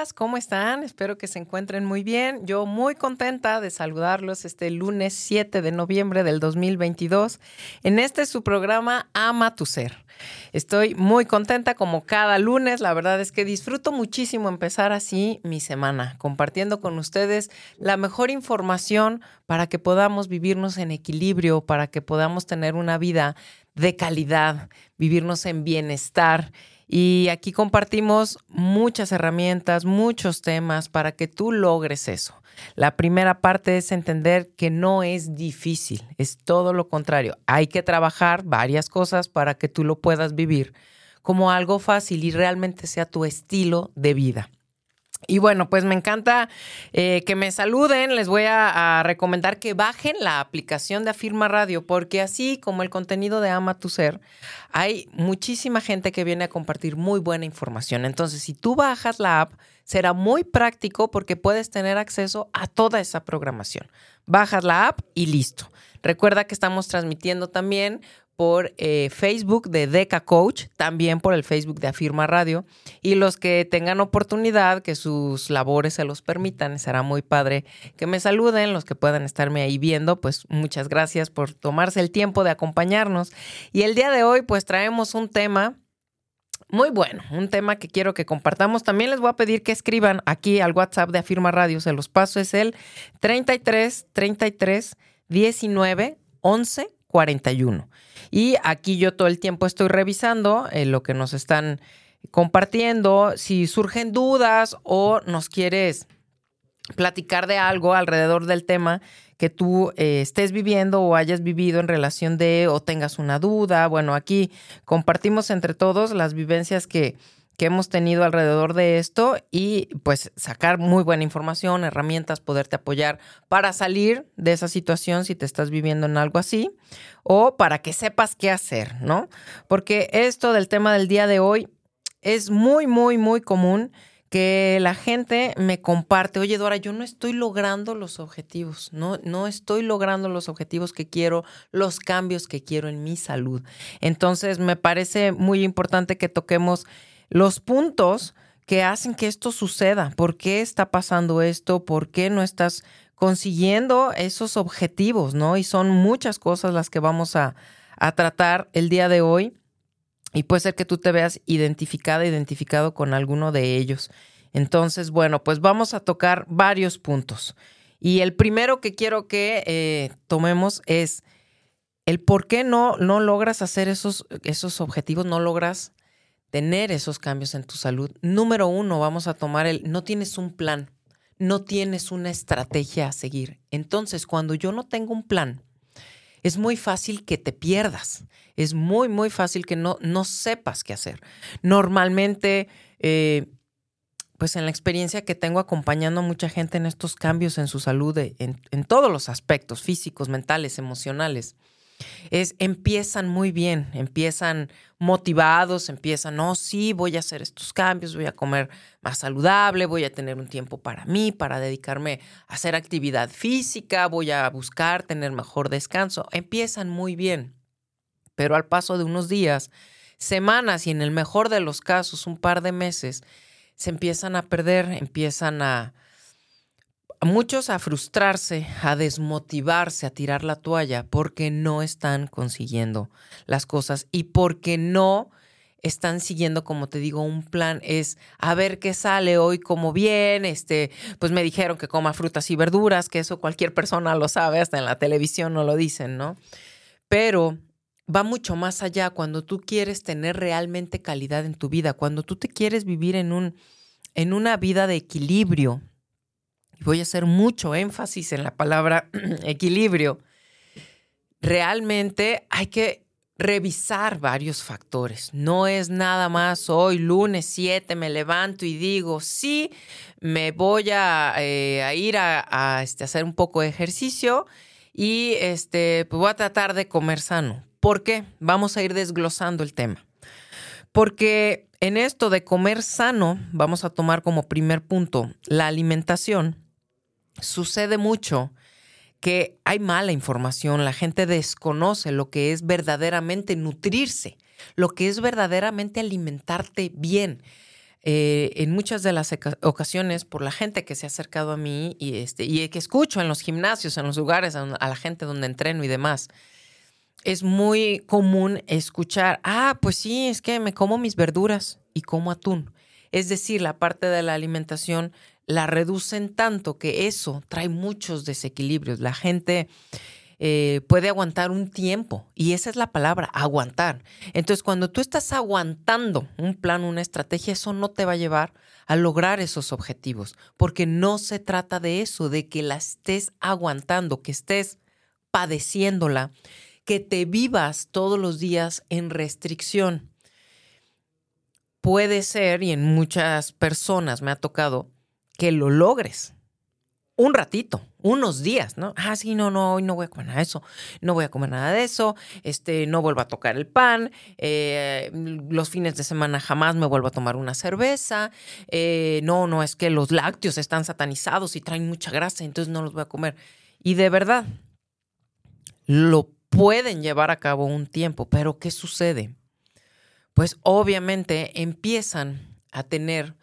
Días. ¿Cómo están? Espero que se encuentren muy bien. Yo muy contenta de saludarlos este lunes 7 de noviembre del 2022 en este su programa Ama tu Ser. Estoy muy contenta como cada lunes. La verdad es que disfruto muchísimo empezar así mi semana, compartiendo con ustedes la mejor información para que podamos vivirnos en equilibrio, para que podamos tener una vida de calidad, vivirnos en bienestar y aquí compartimos muchas herramientas, muchos temas para que tú logres eso. La primera parte es entender que no es difícil, es todo lo contrario. Hay que trabajar varias cosas para que tú lo puedas vivir como algo fácil y realmente sea tu estilo de vida. Y bueno, pues me encanta eh, que me saluden. Les voy a, recomendar que bajen la aplicación de Afirma Radio, porque así como el contenido de Ama tu Ser, hay muchísima gente que viene a compartir muy buena información. Entonces, si tú bajas la app, será muy práctico porque puedes tener acceso a toda esa programación. Bajas la app y listo. Recuerda que estamos transmitiendo también por eh, Facebook de Deca Coach, también por el Facebook de Afirma Radio. Y los que tengan oportunidad, que sus labores se los permitan, será muy padre que me saluden, los que puedan estarme ahí viendo, pues muchas gracias por tomarse el tiempo de acompañarnos. Y el día de hoy, pues traemos un tema muy bueno, un tema que quiero que compartamos. También les voy a pedir que escriban aquí al WhatsApp de Afirma Radio, se los paso, es el 33 33 19 11 41. Y aquí yo todo el tiempo estoy revisando eh, lo que nos están compartiendo. Si surgen dudas o nos quieres platicar de algo alrededor del tema que tú eh, estés viviendo o hayas vivido en relación de o tengas una duda. Bueno, aquí compartimos entre todos las vivencias que, que hemos tenido alrededor de esto y pues sacar muy buena información, herramientas, poderte apoyar para salir de esa situación si te estás viviendo en algo así o para que sepas qué hacer, ¿no? Porque esto del tema del día de hoy es muy, muy, muy común que la gente me comparte, oye Dora, yo no estoy logrando los objetivos, no, no estoy logrando los objetivos que quiero, los cambios que quiero en mi salud. Entonces me parece muy importante que toquemos los puntos que hacen que esto suceda. ¿Por qué está pasando esto? ¿Por qué no estás consiguiendo esos objetivos? ¿No? Y son muchas cosas las que vamos a, a tratar el día de hoy. Y puede ser que tú te veas identificada, identificado con alguno de ellos. Entonces, bueno, pues vamos a tocar varios puntos. Y el primero que quiero que eh, tomemos es el por qué no, no logras hacer esos, esos objetivos, no logras tener esos cambios en tu salud, número uno, vamos a tomar el, no tienes un plan, no tienes una estrategia a seguir. Entonces, cuando yo no tengo un plan, es muy fácil que te pierdas, es muy, muy fácil que no, no sepas qué hacer. Normalmente, eh, pues en la experiencia que tengo acompañando a mucha gente en estos cambios en su salud, en, en todos los aspectos, físicos, mentales, emocionales, es empiezan muy bien, empiezan motivados, empiezan, no, sí, voy a hacer estos cambios, voy a comer más saludable, voy a tener un tiempo para mí, para dedicarme a hacer actividad física, voy a buscar tener mejor descanso. Empiezan muy bien, pero al paso de unos días, semanas y en el mejor de los casos, un par de meses, se empiezan a perder, empiezan a muchos a frustrarse, a desmotivarse, a tirar la toalla porque no están consiguiendo las cosas y porque no están siguiendo, como te digo, un plan es a ver qué sale hoy, como bien, este, pues me dijeron que coma frutas y verduras, que eso cualquier persona lo sabe, hasta en la televisión no lo dicen, ¿no? Pero va mucho más allá cuando tú quieres tener realmente calidad en tu vida, cuando tú te quieres vivir en, un, en una vida de equilibrio. Y voy a hacer mucho énfasis en la palabra equilibrio. Realmente hay que revisar varios factores. No es nada más hoy, lunes 7, me levanto y digo, sí, me voy a, eh, ir a, este, hacer un poco de ejercicio y este, pues voy a tratar de comer sano. ¿Por qué? Vamos a ir desglosando el tema. Porque en esto de comer sano, vamos a tomar como primer punto la alimentación. Sucede mucho que hay mala información, la gente desconoce lo que es verdaderamente nutrirse, lo que es verdaderamente alimentarte bien. Eh, en muchas de las ocasiones, por la gente que se ha acercado a mí y, este, y que escucho en los gimnasios, en los lugares, a la gente donde entreno y demás, es muy común escuchar, ah, pues sí, es que me como mis verduras y como atún. Es decir, la parte de la alimentación la reducen tanto que eso trae muchos desequilibrios. La gente eh, puede aguantar un tiempo y esa es la palabra, aguantar. Entonces, cuando tú estás aguantando un plan, una estrategia, eso no te va a llevar a lograr esos objetivos, porque no se trata de eso, de que la estés aguantando, que estés padeciéndola, que te vivas todos los días en restricción. Puede ser, y en muchas personas me ha tocado, que lo logres. Un ratito, unos días, ¿no? Ah, sí, no, no, hoy no voy a comer nada de eso, no voy a comer nada de eso, este, no vuelvo a tocar el pan, eh, los fines de semana jamás me vuelvo a tomar una cerveza, eh, no, no, es que los lácteos están satanizados y traen mucha grasa, entonces no los voy a comer. Y de verdad, lo pueden llevar a cabo un tiempo, pero ¿qué sucede? Pues obviamente empiezan a tener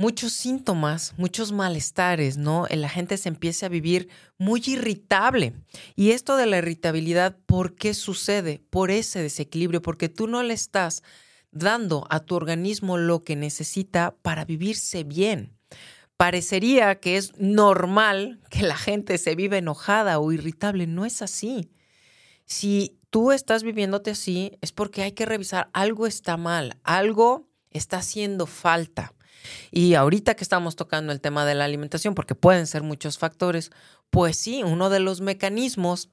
muchos síntomas, muchos malestares, ¿no? La gente se empieza a vivir muy irritable. Y esto de la irritabilidad, ¿por qué sucede? Por ese desequilibrio, porque tú no le estás dando a tu organismo lo que necesita para vivirse bien. Parecería que es normal que la gente se viva enojada o irritable. No es así. Si tú estás viviéndote así, es porque hay que revisar algo está mal, algo está haciendo falta. Y ahorita que estamos tocando el tema de la alimentación, porque pueden ser muchos factores, pues sí, uno de los mecanismos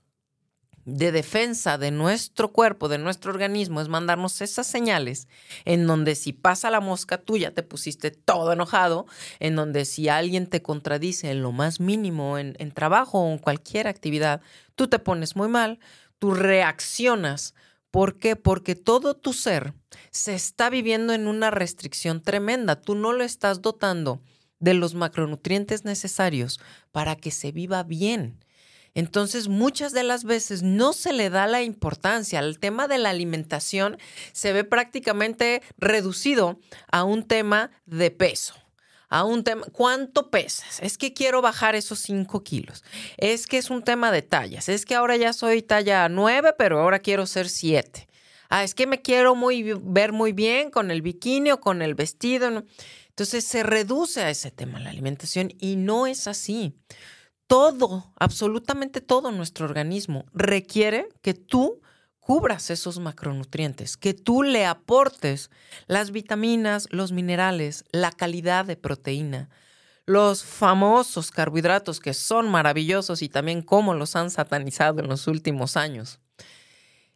de defensa de nuestro cuerpo, de nuestro organismo, es mandarnos esas señales en donde si pasa la mosca, tú ya te pusiste todo enojado, en donde si alguien te contradice en lo más mínimo, en, en trabajo o en cualquier actividad, tú te pones muy mal, tú reaccionas ¿Por qué? Porque todo tu ser se está viviendo en una restricción tremenda. Tú no lo estás dotando de los macronutrientes necesarios para que se viva bien. Entonces, muchas de las veces no se le da la importancia. al tema de la alimentación se ve prácticamente reducido a un tema de peso a un tema, ¿cuánto pesas? Es que quiero bajar esos 5 kilos. Es que es un tema de tallas. Es que ahora ya soy talla 9, pero ahora quiero ser 7. Ah, es que me quiero muy, ver muy bien con el bikini o con el vestido. Entonces se reduce a ese tema la alimentación y no es así. Todo, absolutamente todo nuestro organismo requiere que tú cubras esos macronutrientes, que tú le aportes las vitaminas, los minerales, la calidad de proteína, los famosos carbohidratos que son maravillosos y también cómo los han satanizado en los últimos años.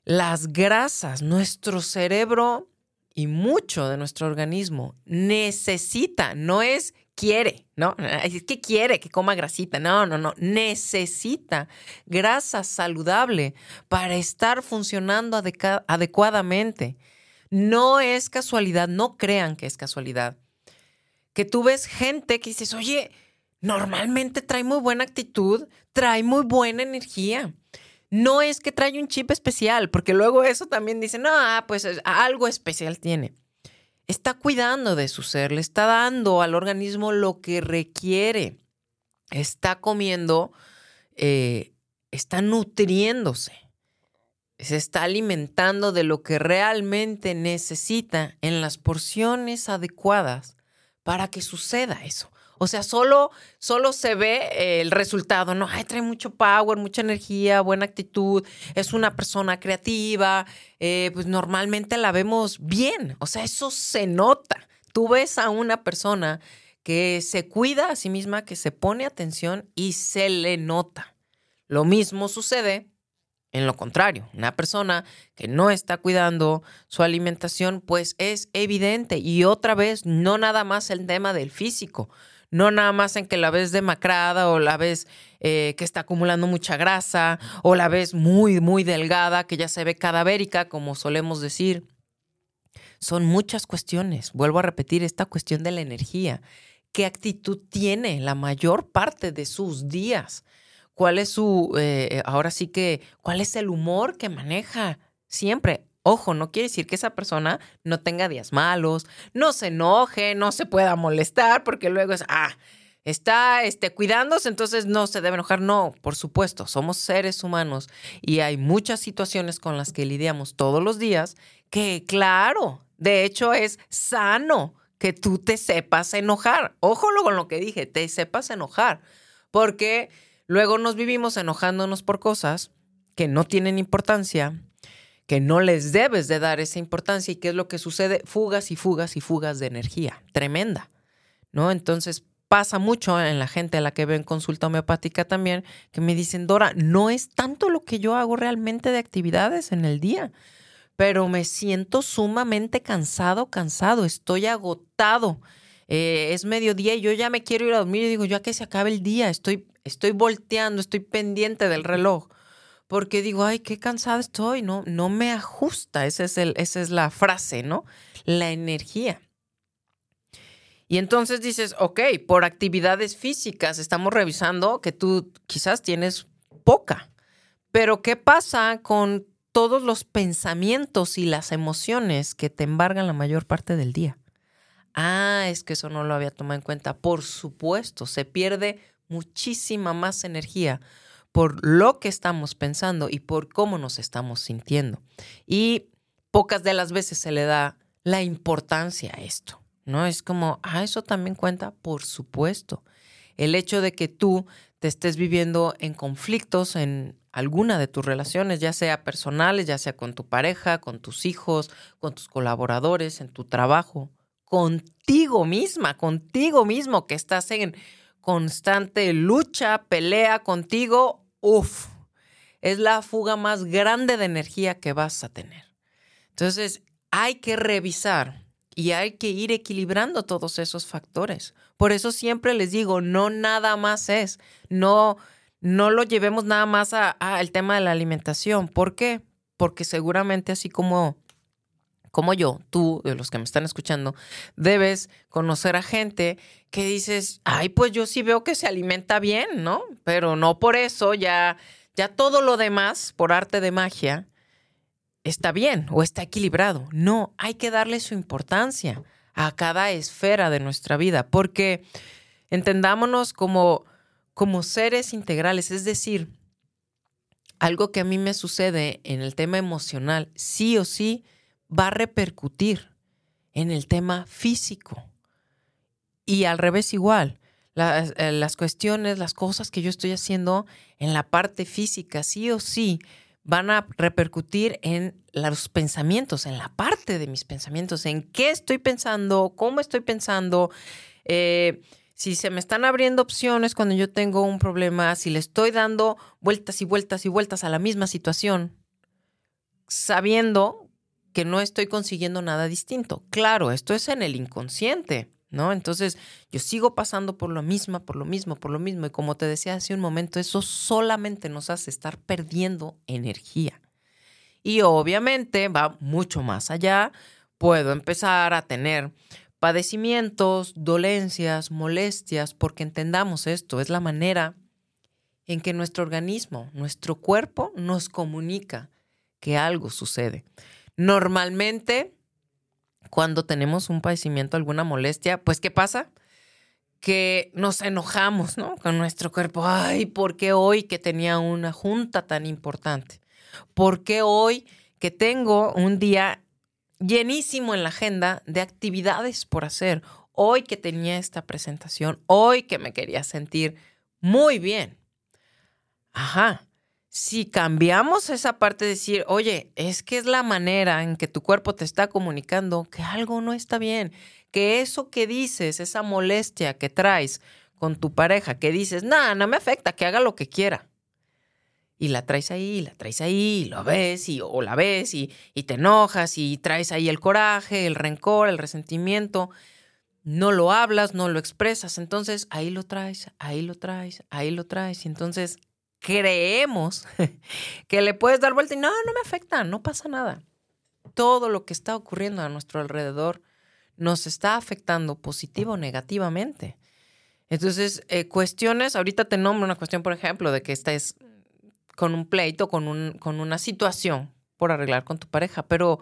Las grasas, nuestro cerebro y mucho de nuestro organismo necesita, no es quiere, ¿no? Es que quiere que coma grasita. No, no, no. Necesita grasa saludable para estar funcionando adecuadamente. No es casualidad, no crean que es casualidad. Que tú ves gente que dices, oye, normalmente trae muy buena actitud, trae muy buena energía. No es que trae un chip especial, porque luego eso también dice, no, pues algo especial tiene está cuidando de su ser, le está dando al organismo lo que requiere, está comiendo, eh, está nutriéndose, se está alimentando de lo que realmente necesita en las porciones adecuadas para que suceda eso. O sea, solo, solo se ve el resultado, ¿no? Ay, trae mucho power, mucha energía, buena actitud, es una persona creativa, eh, pues normalmente la vemos bien, o sea, eso se nota. Tú ves a una persona que se cuida a sí misma, que se pone atención y se le nota. Lo mismo sucede en lo contrario, una persona que no está cuidando su alimentación, pues es evidente. Y otra vez, no nada más el tema del físico, no nada más en que la ves demacrada o la ves eh, que está acumulando mucha grasa o la ves muy, muy delgada, que ya se ve cadavérica, como solemos decir. Son muchas cuestiones. Vuelvo a repetir esta cuestión de la energía. ¿Qué actitud tiene la mayor parte de sus días? cuál es su, eh, ahora sí que, cuál es el humor que maneja siempre. Ojo, no quiere decir que esa persona no tenga días malos, no se enoje, no se pueda molestar, porque luego es, ah, está este, cuidándose, entonces no se debe enojar. No, por supuesto, somos seres humanos y hay muchas situaciones con las que lidiamos todos los días que, claro, de hecho es sano que tú te sepas enojar. Ojo con lo que dije, te sepas enojar, porque Luego nos vivimos enojándonos por cosas que no tienen importancia, que no les debes de dar esa importancia y qué es lo que sucede, fugas y fugas y fugas de energía, tremenda, ¿no? Entonces pasa mucho en la gente a la que veo en consulta homeopática también, que me dicen, Dora, no es tanto lo que yo hago realmente de actividades en el día, pero me siento sumamente cansado, cansado, estoy agotado. Eh, es mediodía y yo ya me quiero ir a dormir y digo, ya que se acabe el día, estoy estoy volteando, estoy pendiente del reloj, porque digo, ay, qué cansada estoy, no, no me ajusta, esa es, el, esa es la frase, ¿no? La energía. Y entonces dices, ok, por actividades físicas estamos revisando que tú quizás tienes poca, pero ¿qué pasa con todos los pensamientos y las emociones que te embargan la mayor parte del día? Ah, es que eso no lo había tomado en cuenta. Por supuesto, se pierde muchísima más energía por lo que estamos pensando y por cómo nos estamos sintiendo. Y pocas de las veces se le da la importancia a esto, ¿no? Es como, ah, eso también cuenta, por supuesto. El hecho de que tú te estés viviendo en conflictos en alguna de tus relaciones, ya sea personales, ya sea con tu pareja, con tus hijos, con tus colaboradores, en tu trabajo, contigo misma, contigo mismo, que estás en constante lucha, pelea contigo, uff, es la fuga más grande de energía que vas a tener. Entonces, hay que revisar y hay que ir equilibrando todos esos factores. Por eso siempre les digo, no nada más es, no, no lo llevemos nada más al tema de la alimentación. ¿Por qué? Porque seguramente así como como yo, tú, de los que me están escuchando, debes conocer a gente que dices, ay, pues yo sí veo que se alimenta bien, ¿no? Pero no por eso ya, ya todo lo demás, por arte de magia, está bien o está equilibrado. No, hay que darle su importancia a cada esfera de nuestra vida, porque entendámonos como, como seres integrales, es decir, algo que a mí me sucede en el tema emocional, sí o sí, va a repercutir en el tema físico. Y al revés igual, eh, las, cuestiones, las cosas que yo estoy haciendo en la parte física, sí o sí, van a repercutir en los pensamientos, en la parte de mis pensamientos, en qué estoy pensando, cómo estoy pensando. Eh, si se me están abriendo opciones cuando yo tengo un problema, si le estoy dando vueltas y vueltas y vueltas a la misma situación, sabiendo que no estoy consiguiendo nada distinto. Claro, esto es en el inconsciente, ¿no? Entonces yo sigo pasando por lo mismo, por lo mismo, por lo mismo. Y como te decía hace un momento, eso solamente nos hace estar perdiendo energía. Y obviamente va mucho más allá. Puedo empezar a tener padecimientos, dolencias, molestias, porque entendamos esto, es la manera en que nuestro organismo, nuestro cuerpo nos comunica que algo sucede. Normalmente, cuando tenemos un padecimiento, alguna molestia, pues ¿qué pasa? Que nos enojamos, ¿no? Con nuestro cuerpo. Ay, ¿por qué hoy que tenía una junta tan importante? ¿Por qué hoy que tengo un día llenísimo en la agenda de actividades por hacer? hoy que tenía esta presentación, hoy que me quería sentir muy bien. Ajá. Si cambiamos esa parte de decir, oye, es que es la manera en que tu cuerpo te está comunicando que algo no está bien, que eso que dices, esa molestia que traes con tu pareja, que dices, nada, no me afecta, que haga lo que quiera. Y la traes ahí, la traes ahí, lo ves y, o la ves y, y te enojas y traes ahí el coraje, el rencor, el resentimiento. No lo hablas, no lo expresas. Entonces ahí lo traes, ahí lo traes, ahí lo traes. Y entonces creemos que le puedes dar vuelta y no, no me afecta, no pasa nada. Todo lo que está ocurriendo a nuestro alrededor nos está afectando positivo o negativamente. Entonces, eh, cuestiones, ahorita te nombro una cuestión, por ejemplo, de que estés con un pleito, con, un, con una situación por arreglar con tu pareja, pero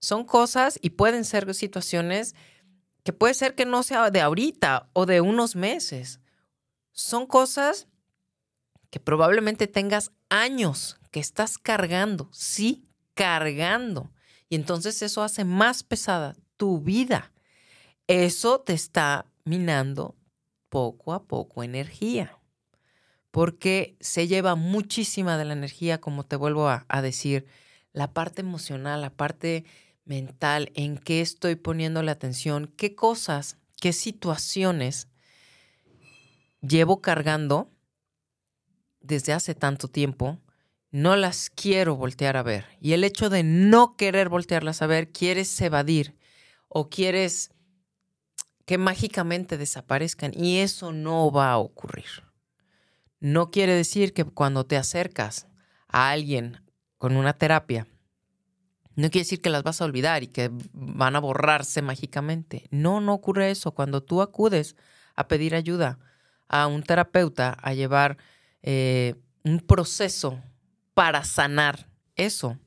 son cosas y pueden ser situaciones que puede ser que no sea de ahorita o de unos meses. Son cosas que probablemente tengas años que estás cargando, sí, cargando. Y entonces eso hace más pesada tu vida. Eso te está minando poco a poco energía, porque se lleva muchísima de la energía, como te vuelvo a, decir, la parte emocional, la parte mental, en qué estoy poniendo la atención, qué cosas, qué situaciones llevo cargando desde hace tanto tiempo, no las quiero voltear a ver. Y el hecho de no querer voltearlas a ver, quieres evadir o quieres que mágicamente desaparezcan. Y eso no va a ocurrir. No quiere decir que cuando te acercas a alguien con una terapia, no quiere decir que las vas a olvidar y que van a borrarse mágicamente. No, no ocurre eso. Cuando tú acudes a pedir ayuda a un terapeuta, a llevar eh, un proceso para sanar eso.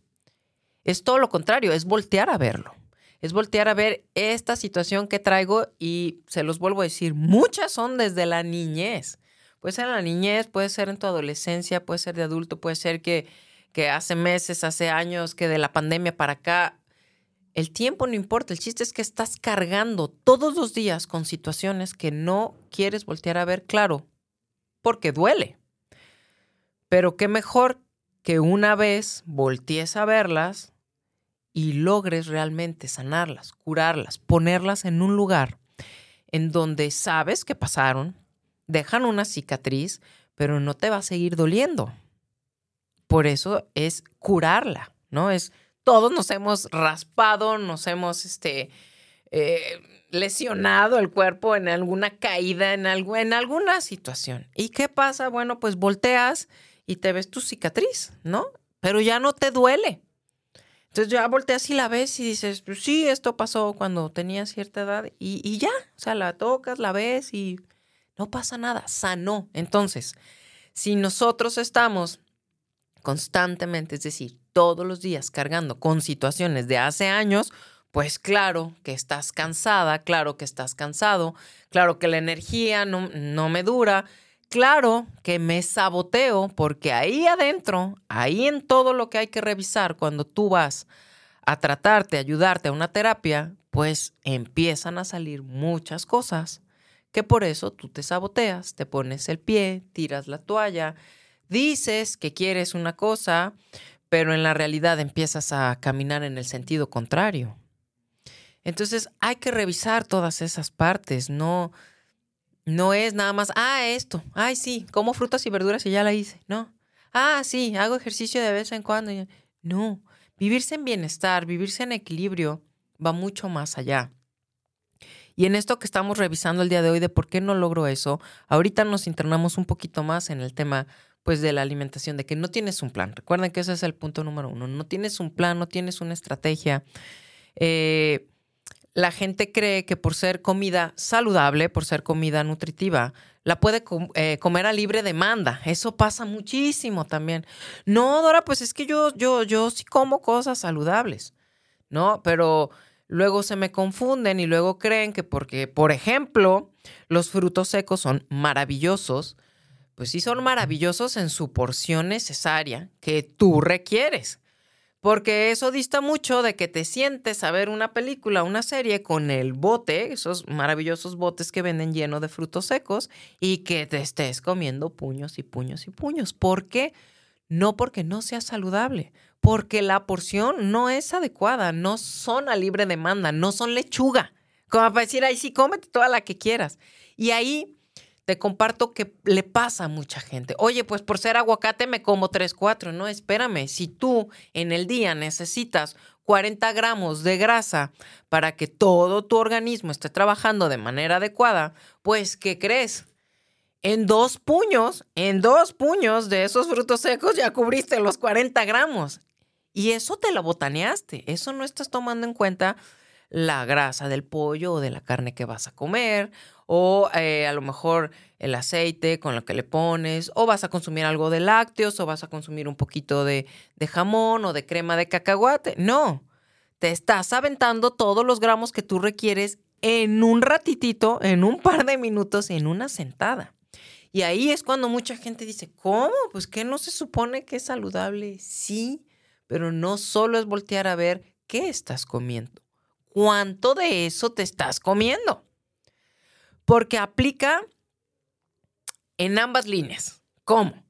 Es todo lo contrario, es voltear a verlo. Es voltear a ver esta situación que traigo y se los vuelvo a decir, muchas son desde la niñez. Puede ser en la niñez, puede ser en tu adolescencia, puede ser de adulto, puede ser que, que hace meses, hace años, que de la pandemia para acá. El tiempo no importa, el chiste es que estás cargando todos los días con situaciones que no quieres voltear a ver claro, porque duele. Pero qué mejor que una vez voltees a verlas y logres realmente sanarlas, curarlas, ponerlas en un lugar en donde sabes que pasaron, dejan una cicatriz, pero no te va a seguir doliendo. Por eso es curarla, ¿no? Es todos nos hemos raspado, nos hemos este, eh, lesionado el cuerpo en alguna caída, en, algo, en alguna situación. ¿Y qué pasa? Bueno, pues volteas y te ves tu cicatriz, ¿no? Pero ya no te duele. Entonces ya volteas y la ves y dices, pues sí, esto pasó cuando tenía cierta edad y, y ya, o sea, la tocas, la ves y no pasa nada, sanó. Entonces, si nosotros estamos constantemente, es decir, todos los días cargando con situaciones de hace años, pues claro que estás cansada, claro que estás cansado, claro que la energía no, no me dura, claro que me saboteo porque ahí adentro, ahí en todo lo que hay que revisar cuando tú vas a tratarte, ayudarte a una terapia, pues empiezan a salir muchas cosas que por eso tú te saboteas, te pones el pie, tiras la toalla, dices que quieres una cosa, pero en la realidad empiezas a caminar en el sentido contrario. Entonces hay que revisar todas esas partes, no no es nada más, ah, esto, ay, sí, como frutas y verduras y ya la hice, no. Ah, sí, hago ejercicio de vez en cuando. No, vivirse en bienestar, vivirse en equilibrio va mucho más allá. Y en esto que estamos revisando el día de hoy de por qué no logro eso, ahorita nos internamos un poquito más en el tema pues de la alimentación, de que no tienes un plan. Recuerden que ese es el punto número uno. No tienes un plan, no tienes una estrategia. Eh, la gente cree que por ser comida saludable, por ser comida nutritiva, la puede eh, comer a libre demanda. Eso pasa muchísimo también. No, Dora, pues es que yo, yo, yo sí como cosas saludables, ¿no? Pero luego se me confunden y luego creen que porque, por ejemplo, los frutos secos son maravillosos, pues sí son maravillosos en su porción necesaria que tú requieres. Porque eso dista mucho de que te sientes a ver una película, una serie con el bote, esos maravillosos botes que venden lleno de frutos secos, y que te estés comiendo puños y puños y puños. ¿Por qué? No porque no sea saludable, porque la porción no es adecuada, no son a libre demanda, no son lechuga. Como para decir, ahí sí, cómete toda la que quieras. Y ahí te comparto que le pasa a mucha gente. Oye, pues por ser aguacate me como 3, 4. No, espérame. Si tú en el día necesitas 40 gramos de grasa para que todo tu organismo esté trabajando de manera adecuada, pues, ¿qué crees? En dos puños, en dos puños de esos frutos secos ya cubriste los 40 gramos. Y eso te lo botaneaste. Eso no estás tomando en cuenta la grasa del pollo o de la carne que vas a comer o eh, a lo mejor el aceite con lo que le pones, o vas a consumir algo de lácteos, o vas a consumir un poquito de, de jamón o de crema de cacahuate. No, te estás aventando todos los gramos que tú requieres en un ratitito, en un par de minutos, en una sentada. Y ahí es cuando mucha gente dice, ¿cómo? Pues que no se supone que es saludable. Sí, pero no solo es voltear a ver qué estás comiendo, cuánto de eso te estás comiendo porque aplica en ambas líneas. ¿Cómo?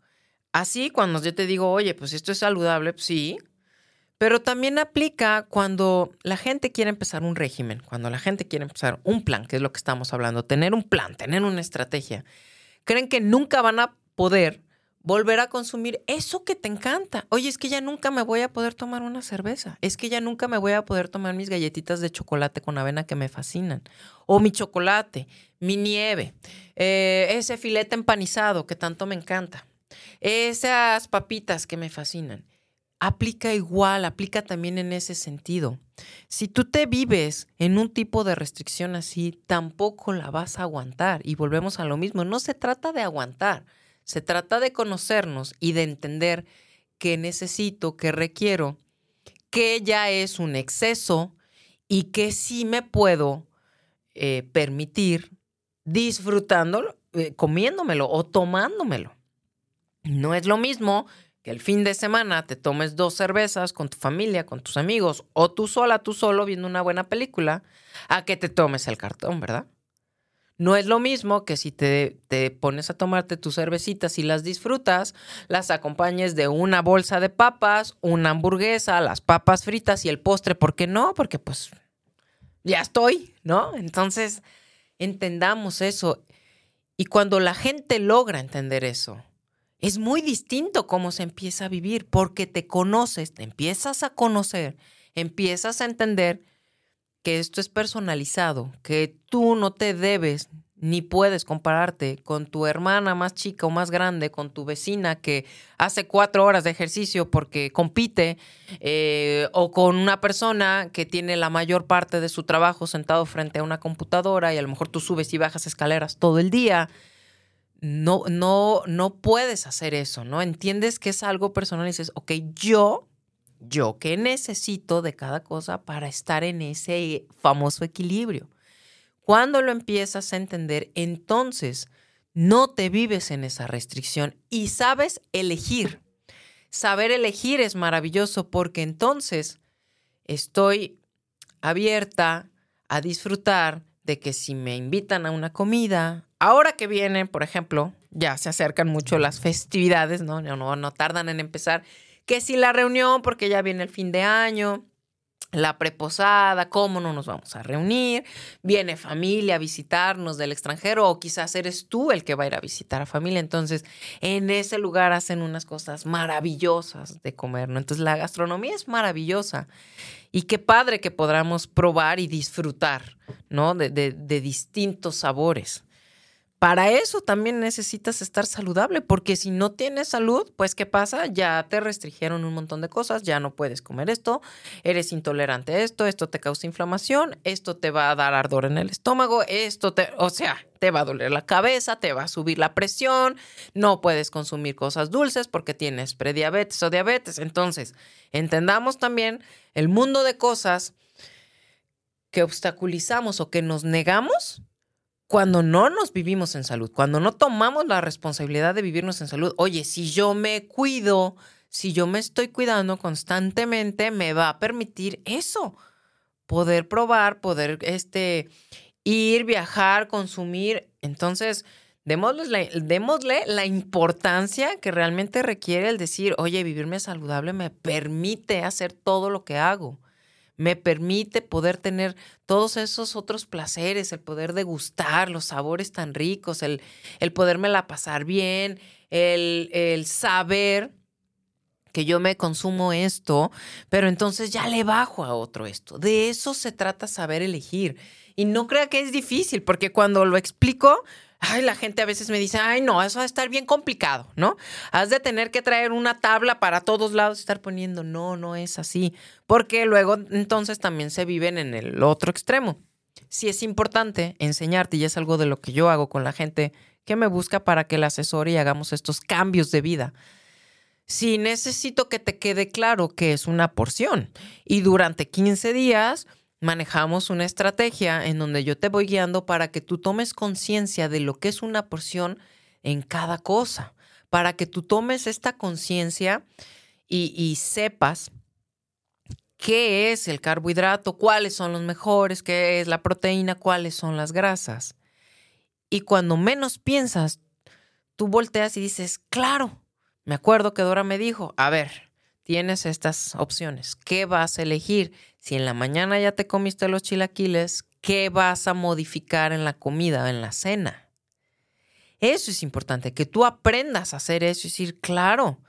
Así cuando yo te digo, oye, pues esto es saludable, pues sí, pero también aplica cuando la gente quiere empezar un régimen, cuando la gente quiere empezar un plan, que es lo que estamos hablando, tener un plan, tener una estrategia. Creen que nunca van a poder volver a consumir eso que te encanta. Oye, es que ya nunca me voy a poder tomar una cerveza. Es que ya nunca me voy a poder tomar mis galletitas de chocolate con avena que me fascinan. O mi chocolate, mi nieve, eh, ese filete empanizado que tanto me encanta. Esas papitas que me fascinan. Aplica igual, aplica también en ese sentido. Si tú te vives en un tipo de restricción así, tampoco la vas a aguantar. Y volvemos a lo mismo, no se trata de aguantar se trata de conocernos y de entender qué necesito, qué requiero, qué ya es un exceso y qué sí me puedo eh, permitir disfrutándolo, eh, comiéndomelo o tomándomelo. No es lo mismo que el fin de semana te tomes dos cervezas con tu familia, con tus amigos, o tú sola, tú solo viendo una buena película, a que te tomes el cartón, ¿verdad? No es lo mismo que si te, te, pones a tomarte tus cervecitas y las disfrutas, las acompañes de una bolsa de papas, una hamburguesa, las papas fritas y el postre. ¿Por qué no? Porque pues ya estoy, ¿no? Entonces, entendamos eso. Y cuando la gente logra entender eso, es muy distinto cómo se empieza a vivir, porque te conoces, te empiezas a conocer, empiezas a entender que esto es personalizado, que tú no te debes ni puedes compararte con tu hermana más chica o más grande, con tu vecina que hace cuatro horas de ejercicio porque compite, eh, o con una persona que tiene la mayor parte de su trabajo sentado frente a una computadora y a lo mejor tú subes y bajas escaleras todo el día. No, no, no puedes hacer eso, ¿no? Entiendes que es algo personal y dices, ok, yo yo qué necesito de cada cosa para estar en ese famoso equilibrio. Cuando lo empiezas a entender, entonces no te vives en esa restricción y sabes elegir. Saber elegir es maravilloso porque entonces estoy abierta a disfrutar de que si me invitan a una comida, ahora que vienen, por ejemplo, ya se acercan mucho las festividades, ¿no? No, no tardan en empezar que si la reunión, porque ya viene el fin de año, la preposada, cómo no nos vamos a reunir, viene familia a visitarnos del extranjero o quizás eres tú el que va a ir a visitar a familia. Entonces, en ese lugar hacen unas cosas maravillosas de comer, ¿no? Entonces, la gastronomía es maravillosa y qué padre que podamos probar y disfrutar, ¿no? De, de distintos sabores para eso también necesitas estar saludable, porque si no tienes salud, pues ¿qué pasa? Ya te restringieron un montón de cosas, ya no puedes comer esto, eres intolerante a esto, esto te causa inflamación, esto te va a dar ardor en el estómago, esto te, o sea, te va a doler la cabeza, te va a subir la presión, no puedes consumir cosas dulces porque tienes prediabetes o diabetes. Entonces, entendamos también el mundo de cosas que obstaculizamos o que nos negamos cuando no nos vivimos en salud, cuando no tomamos la responsabilidad de vivirnos en salud, oye, si yo me cuido, si yo me estoy cuidando constantemente, me va a permitir eso, poder probar, poder este, ir, viajar, consumir. Entonces, démosle la, démosle la importancia que realmente requiere el decir, oye, vivirme saludable me permite hacer todo lo que hago me permite poder tener todos esos otros placeres, el poder degustar los sabores tan ricos, el, el poderme la pasar bien, el, el saber que yo me consumo esto, pero entonces ya le bajo a otro esto. De eso se trata saber elegir. Y no crea que es difícil, porque cuando lo explico, ay, la gente a veces me dice, ay, no, eso va a estar bien complicado, ¿no? Has de tener que traer una tabla para todos lados y estar poniendo, no, no es así, porque luego entonces también se viven en el otro extremo. Sí es importante enseñarte, y es algo de lo que yo hago con la gente que me busca para que la asesore y hagamos estos cambios de vida. Sí necesito que te quede claro que es una porción y durante 15 días manejamos una estrategia en donde yo te voy guiando para que tú tomes conciencia de lo que es una porción en cada cosa, para que tú tomes esta conciencia y, sepas qué es el carbohidrato, cuáles son los mejores, qué es la proteína, cuáles son las grasas. Y cuando menos piensas, tú volteas y dices, claro, me acuerdo que Dora me dijo, a ver, tienes estas opciones, ¿qué vas a elegir? Si en la mañana ya te comiste los chilaquiles, ¿qué vas a modificar en la comida en la cena? Eso es importante, que tú aprendas a hacer eso y decir, claro,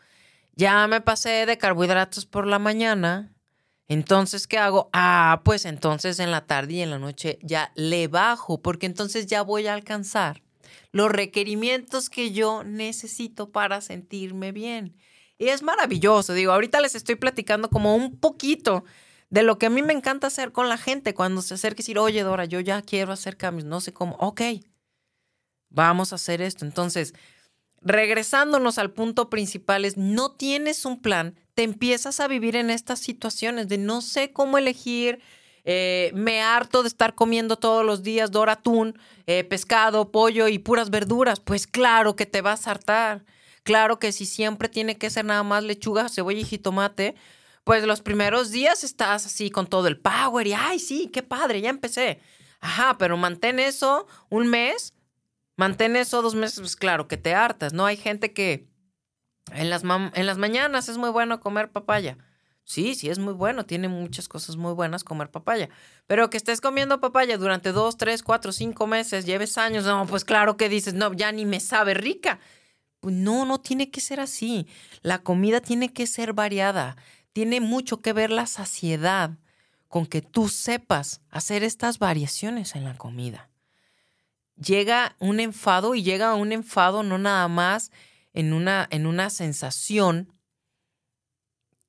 ya me pasé de carbohidratos por la mañana, entonces, ¿qué hago? Ah, pues entonces en la tarde y en la noche ya le bajo, porque entonces ya voy a alcanzar los requerimientos que yo necesito para sentirme bien. Y es maravilloso, digo, ahorita les estoy platicando como un poquito de lo que a mí me encanta hacer con la gente cuando se acerca y decir, oye Dora, yo ya quiero hacer cambios, no sé cómo, ok, vamos a hacer esto. Entonces, regresándonos al punto principal es, no tienes un plan, te empiezas a vivir en estas situaciones de no sé cómo elegir, eh, me harto de estar comiendo todos los días Dora atún, eh, pescado, pollo y puras verduras. Pues claro que te vas a hartar. Claro que si siempre tiene que ser nada más lechuga, cebolla y jitomate, pues los primeros días estás así con todo el power y, ay, sí, qué padre, ya empecé. Ajá, pero mantén eso un mes, mantén eso dos meses, pues claro que te hartas, ¿no? Hay gente que en las, en las mañanas es muy bueno comer papaya. Sí, sí, es muy bueno, tiene muchas cosas muy buenas comer papaya. Pero que estés comiendo papaya durante dos, tres, cuatro, cinco meses, lleves años, no, pues claro que dices, no, ya ni me sabe rica. Pues no, no tiene que ser así. La comida tiene que ser variada tiene mucho que ver la saciedad con que tú sepas hacer estas variaciones en la comida. Llega un enfado y llega un enfado no nada más en una, en una sensación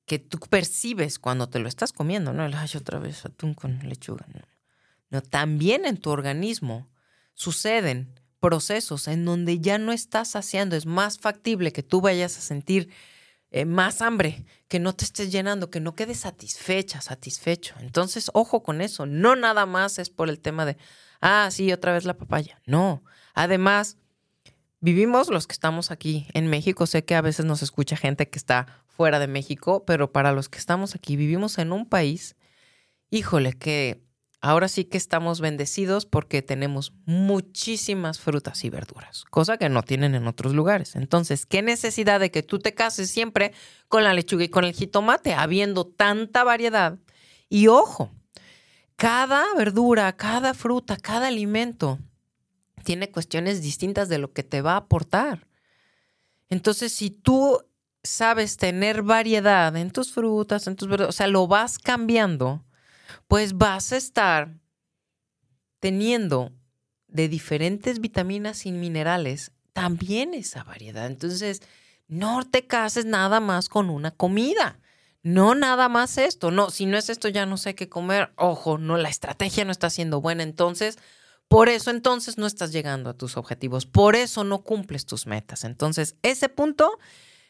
que tú percibes cuando te lo estás comiendo, ¿no? Ay, otra vez atún con lechuga. No. no, también en tu organismo suceden procesos en donde ya no estás saciando, es más factible que tú vayas a sentir eh, más hambre, que no te estés llenando, que no quedes satisfecha, satisfecho. Entonces, ojo con eso. No nada más es por el tema de, ah, sí, otra vez la papaya. No. Además, vivimos los que estamos aquí en México. Sé que a veces nos escucha gente que está fuera de México, pero para los que estamos aquí, vivimos en un país, híjole, que ahora sí que estamos bendecidos porque tenemos muchísimas frutas y verduras, cosa que no tienen en otros lugares. Entonces, ¿qué necesidad de que tú te cases siempre con la lechuga y con el jitomate, habiendo tanta variedad? Y ojo, cada verdura, cada fruta, cada alimento tiene cuestiones distintas de lo que te va a aportar. Entonces, si tú sabes tener variedad en tus frutas, en tus verduras, o sea, lo vas cambiando, pues vas a estar teniendo de diferentes vitaminas y minerales también esa variedad. Entonces, no te cases nada más con una comida. No nada más esto. No, si no es esto ya no sé qué comer. Ojo, no la estrategia no está siendo buena, entonces por eso entonces no estás llegando a tus objetivos. Por eso no cumples tus metas. Entonces, ese punto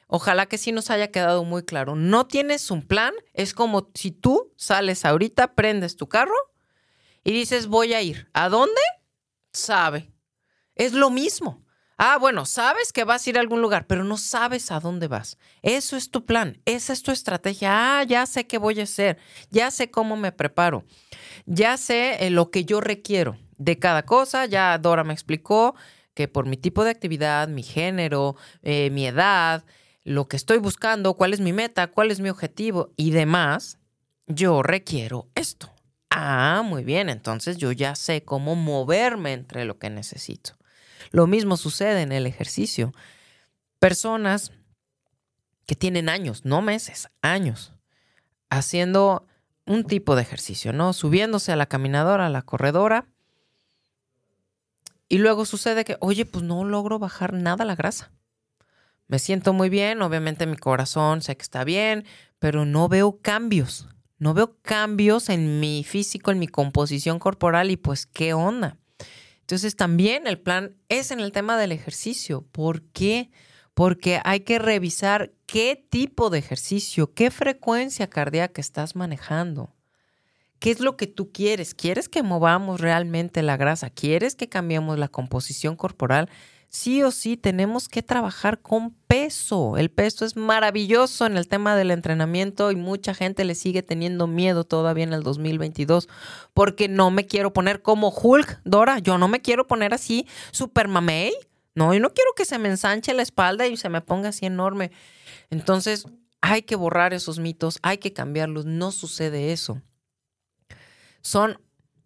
Ojalá que sí nos haya quedado muy claro. No tienes un plan. Es como si tú sales ahorita, prendes tu carro y dices, voy a ir. ¿A dónde? Sabe. Es lo mismo. Ah, bueno, sabes que vas a ir a algún lugar, pero no sabes a dónde vas. Eso es tu plan, esa es tu estrategia. Ah, ya sé qué voy a hacer, ya sé cómo me preparo, ya sé eh, lo que yo requiero de cada cosa. Ya Dora me explicó que por mi tipo de actividad, mi género, eh, mi edad, lo que estoy buscando, cuál es mi meta, cuál es mi objetivo y demás, yo requiero esto. Ah, muy bien, entonces yo ya sé cómo moverme entre lo que necesito. Lo mismo sucede en el ejercicio. Personas que tienen años, no meses, años, haciendo un tipo de ejercicio, ¿no? Subiéndose a la caminadora, a la corredora. Y luego sucede que, oye, pues no logro bajar nada la grasa. Me siento muy bien, obviamente mi corazón sé que está bien, pero no veo cambios. No veo cambios en mi físico, en mi composición corporal y pues qué onda. Entonces también el plan es en el tema del ejercicio. ¿Por qué? Porque hay que revisar qué tipo de ejercicio, qué frecuencia cardíaca estás manejando. ¿Qué es lo que tú quieres? ¿Quieres que movamos realmente la grasa? ¿Quieres que cambiemos la composición corporal? Sí o sí tenemos que trabajar con peso. El peso es maravilloso en el tema del entrenamiento y mucha gente le sigue teniendo miedo todavía en el 2022 porque no me quiero poner como Hulk, Dora. Yo no me quiero poner así super mamey. No, yo no quiero que se me ensanche la espalda y se me ponga así enorme. Entonces, hay que borrar esos mitos, hay que cambiarlos. No sucede eso. Son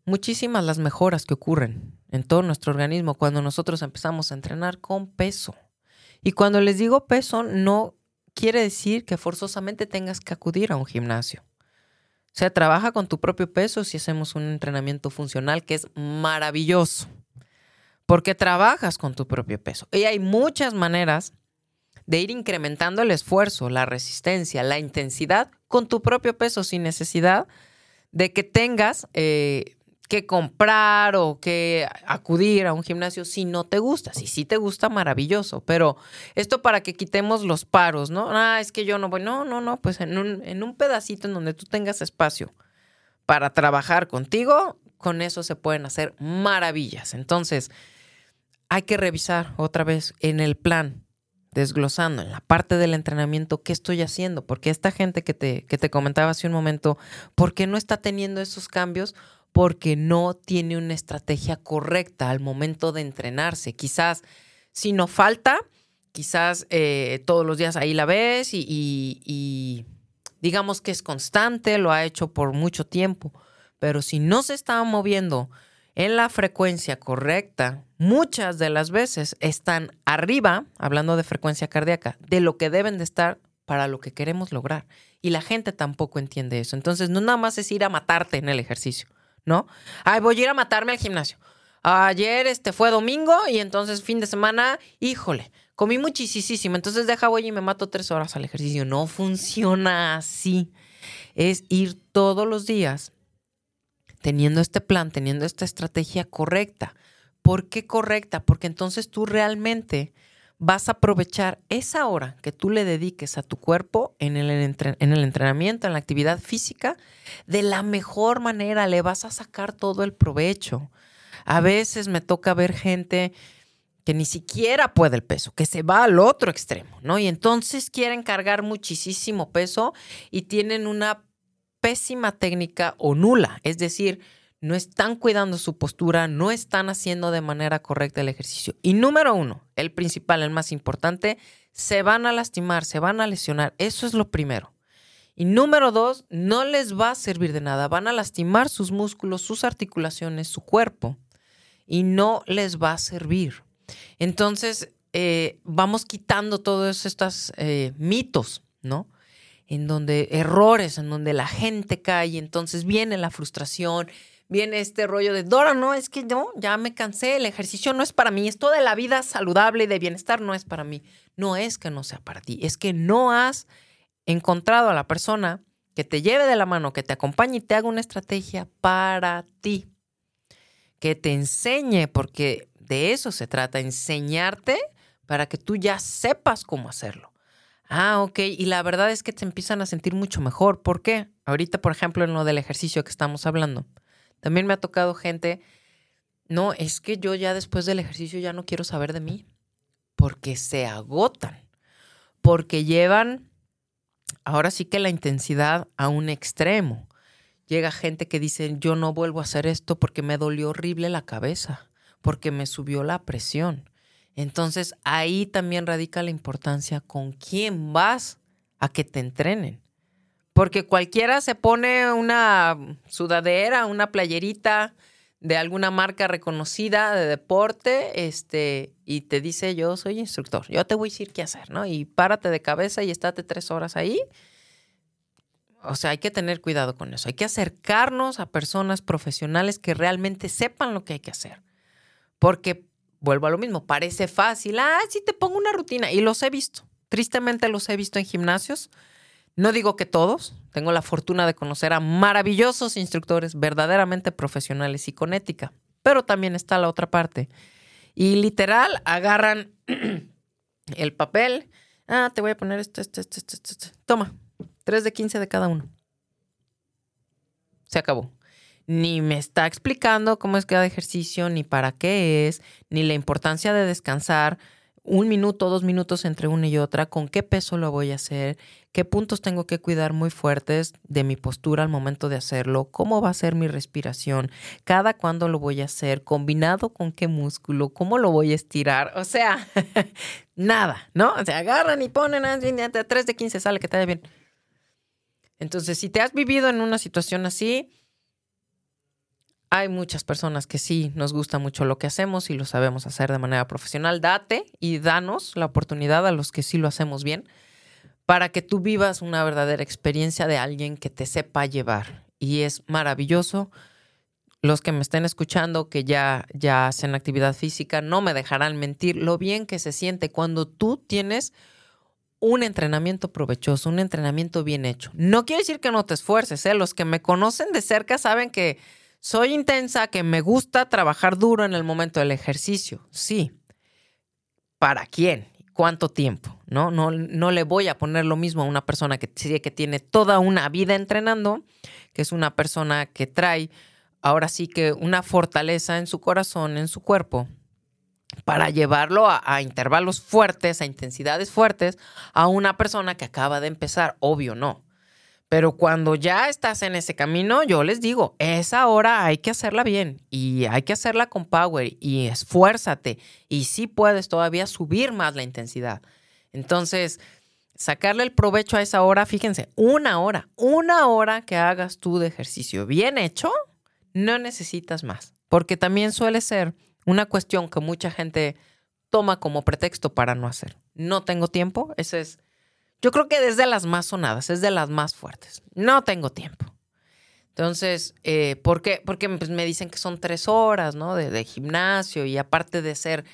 muchísimas las mejoras que ocurren en todo nuestro organismo cuando nosotros empezamos a entrenar con peso. Y cuando les digo peso, no quiere decir que forzosamente tengas que acudir a un gimnasio. O sea, trabaja con tu propio peso si hacemos un entrenamiento funcional que es maravilloso. Porque trabajas con tu propio peso. Y hay muchas maneras de ir incrementando el esfuerzo, la resistencia, la intensidad con tu propio peso sin necesidad de que tengas eh, que comprar o que acudir a un gimnasio si no te gusta. Si sí te gusta, maravilloso. Pero esto para que quitemos los paros, ¿no? Ah, es que yo no voy. No, no, no. Pues en un, en un pedacito en donde tú tengas espacio para trabajar contigo, con eso se pueden hacer maravillas. Entonces, hay que revisar otra vez en el plan, desglosando en la parte del entrenamiento, qué estoy haciendo. Porque esta gente que te, que te comentaba hace un momento, ¿por qué no está teniendo esos cambios? Porque no tiene una estrategia correcta al momento de entrenarse. Quizás si no falta, quizás eh, todos los días ahí la ves y, digamos que es constante, lo ha hecho por mucho tiempo, pero si no se está moviendo en la frecuencia correcta, muchas de las veces están arriba, hablando de frecuencia cardíaca, de lo que deben de estar para lo que queremos lograr. Y la gente tampoco entiende eso. Entonces, no nada más es ir a matarte en el ejercicio. ¿No? Ay, voy a ir a matarme al gimnasio. Ayer este fue domingo y entonces fin de semana, híjole, comí muchísimo. Entonces deja voy y me mato tres horas al ejercicio. No funciona así. Es ir todos los días teniendo este plan, teniendo esta estrategia correcta. ¿Por qué correcta? Porque entonces tú realmente vas a aprovechar esa hora que tú le dediques a tu cuerpo en el, en el entrenamiento, en la actividad física, de la mejor manera, le vas a sacar todo el provecho. A veces me toca ver gente que ni siquiera puede el peso, que se va al otro extremo, ¿no? Y entonces quieren cargar muchísimo peso y tienen una pésima técnica o nula, es decir, no están cuidando su postura, no están haciendo de manera correcta el ejercicio. Y número uno, el principal, el más importante, se van a lastimar, se van a lesionar. Eso es lo primero. Y número dos, no les va a servir de nada. Van a lastimar sus músculos, sus articulaciones, su cuerpo. Y no les va a servir. Entonces, eh, vamos quitando todos estos eh, mitos, ¿no? En donde errores, en donde la gente cae, entonces viene la frustración, viene este rollo de, Dora, no, es que yo ya me cansé, el ejercicio no es para mí, esto de la vida saludable y de bienestar no es para mí. No es que no sea para ti, es que no has encontrado a la persona que te lleve de la mano, que te acompañe y te haga una estrategia para ti, que te enseñe, porque de eso se trata, enseñarte para que tú ya sepas cómo hacerlo. Ah, ok. Y la verdad es que te empiezan a sentir mucho mejor. ¿Por qué? Ahorita, por ejemplo, en lo del ejercicio que estamos hablando. También me ha tocado gente, no, es que yo ya después del ejercicio ya no quiero saber de mí. porque se agotan, porque llevan ahora sí que la intensidad a un extremo. Llega gente que dice, yo no vuelvo a hacer esto porque me dolió horrible la cabeza, porque me subió la presión. Entonces ahí también radica la importancia con quién vas a que te entrenen. Porque cualquiera se pone una sudadera, una playerita de alguna marca reconocida de deporte, este, y te dice yo soy instructor, yo te voy a decir qué hacer, ¿no? Y párate de cabeza y estate tres horas ahí. O sea, hay que tener cuidado con eso. Hay que acercarnos a personas profesionales que realmente sepan lo que hay que hacer. Porque, vuelvo a lo mismo, parece fácil. Ah, sí, te pongo una rutina. Y los he visto. Tristemente los he visto en gimnasios no digo que todos, tengo la fortuna de conocer a maravillosos instructores verdaderamente profesionales y con ética, pero también está la otra parte. Y literal, agarran el papel. Ah, te voy a poner esto, esto, esto, esto, esto. Toma, 3 de 15 de cada uno. Se acabó. Ni me está explicando cómo es cada ejercicio, ni para qué es, ni la importancia de descansar un minuto, dos minutos entre una y otra, con qué peso lo voy a hacer, qué puntos tengo que cuidar muy fuertes de mi postura al momento de hacerlo, cómo va a ser mi respiración, cada cuándo lo voy a hacer, combinado con qué músculo, cómo lo voy a estirar, o sea, nada, ¿no? O sea, agarran y ponen a 3 de 15, sale que te vaya bien. Entonces, si te has vivido en una situación así, hay muchas personas que sí nos gusta mucho lo que hacemos y lo sabemos hacer de manera profesional. Date y danos la oportunidad a los que sí lo hacemos bien para que tú vivas una verdadera experiencia de alguien que te sepa llevar. Y es maravilloso. Los que me estén escuchando que ya, ya hacen actividad física no me dejarán mentir lo bien que se siente cuando tú tienes un entrenamiento provechoso, un entrenamiento bien hecho. No quiere decir que no te esfuerces, ¿eh? los que me conocen de cerca saben que soy intensa, que me gusta trabajar duro en el momento del ejercicio. Sí. ¿Para quién? ¿Cuánto tiempo? ¿No? No, no le voy a poner lo mismo a una persona que, que tiene toda una vida entrenando, que es una persona que trae ahora sí que una fortaleza en su corazón, en su cuerpo, para llevarlo a, a, intervalos fuertes, a intensidades fuertes, a una persona que acaba de empezar. Obvio, no. Pero cuando ya estás en ese camino, yo les digo, esa hora hay que hacerla bien y hay que hacerla con power y esfuérzate y sí puedes todavía subir más la intensidad. Entonces, sacarle el provecho a esa hora, fíjense, una hora, una hora que hagas tú de ejercicio bien hecho, no necesitas más, porque también suele ser una cuestión que mucha gente toma como pretexto para no hacer. No tengo tiempo, ese es yo creo que es de las más sonadas, es de las más fuertes. No tengo tiempo. Entonces, eh, ¿por qué? Porque pues, me dicen que son tres horas, ¿no? De, de, gimnasio y aparte de ser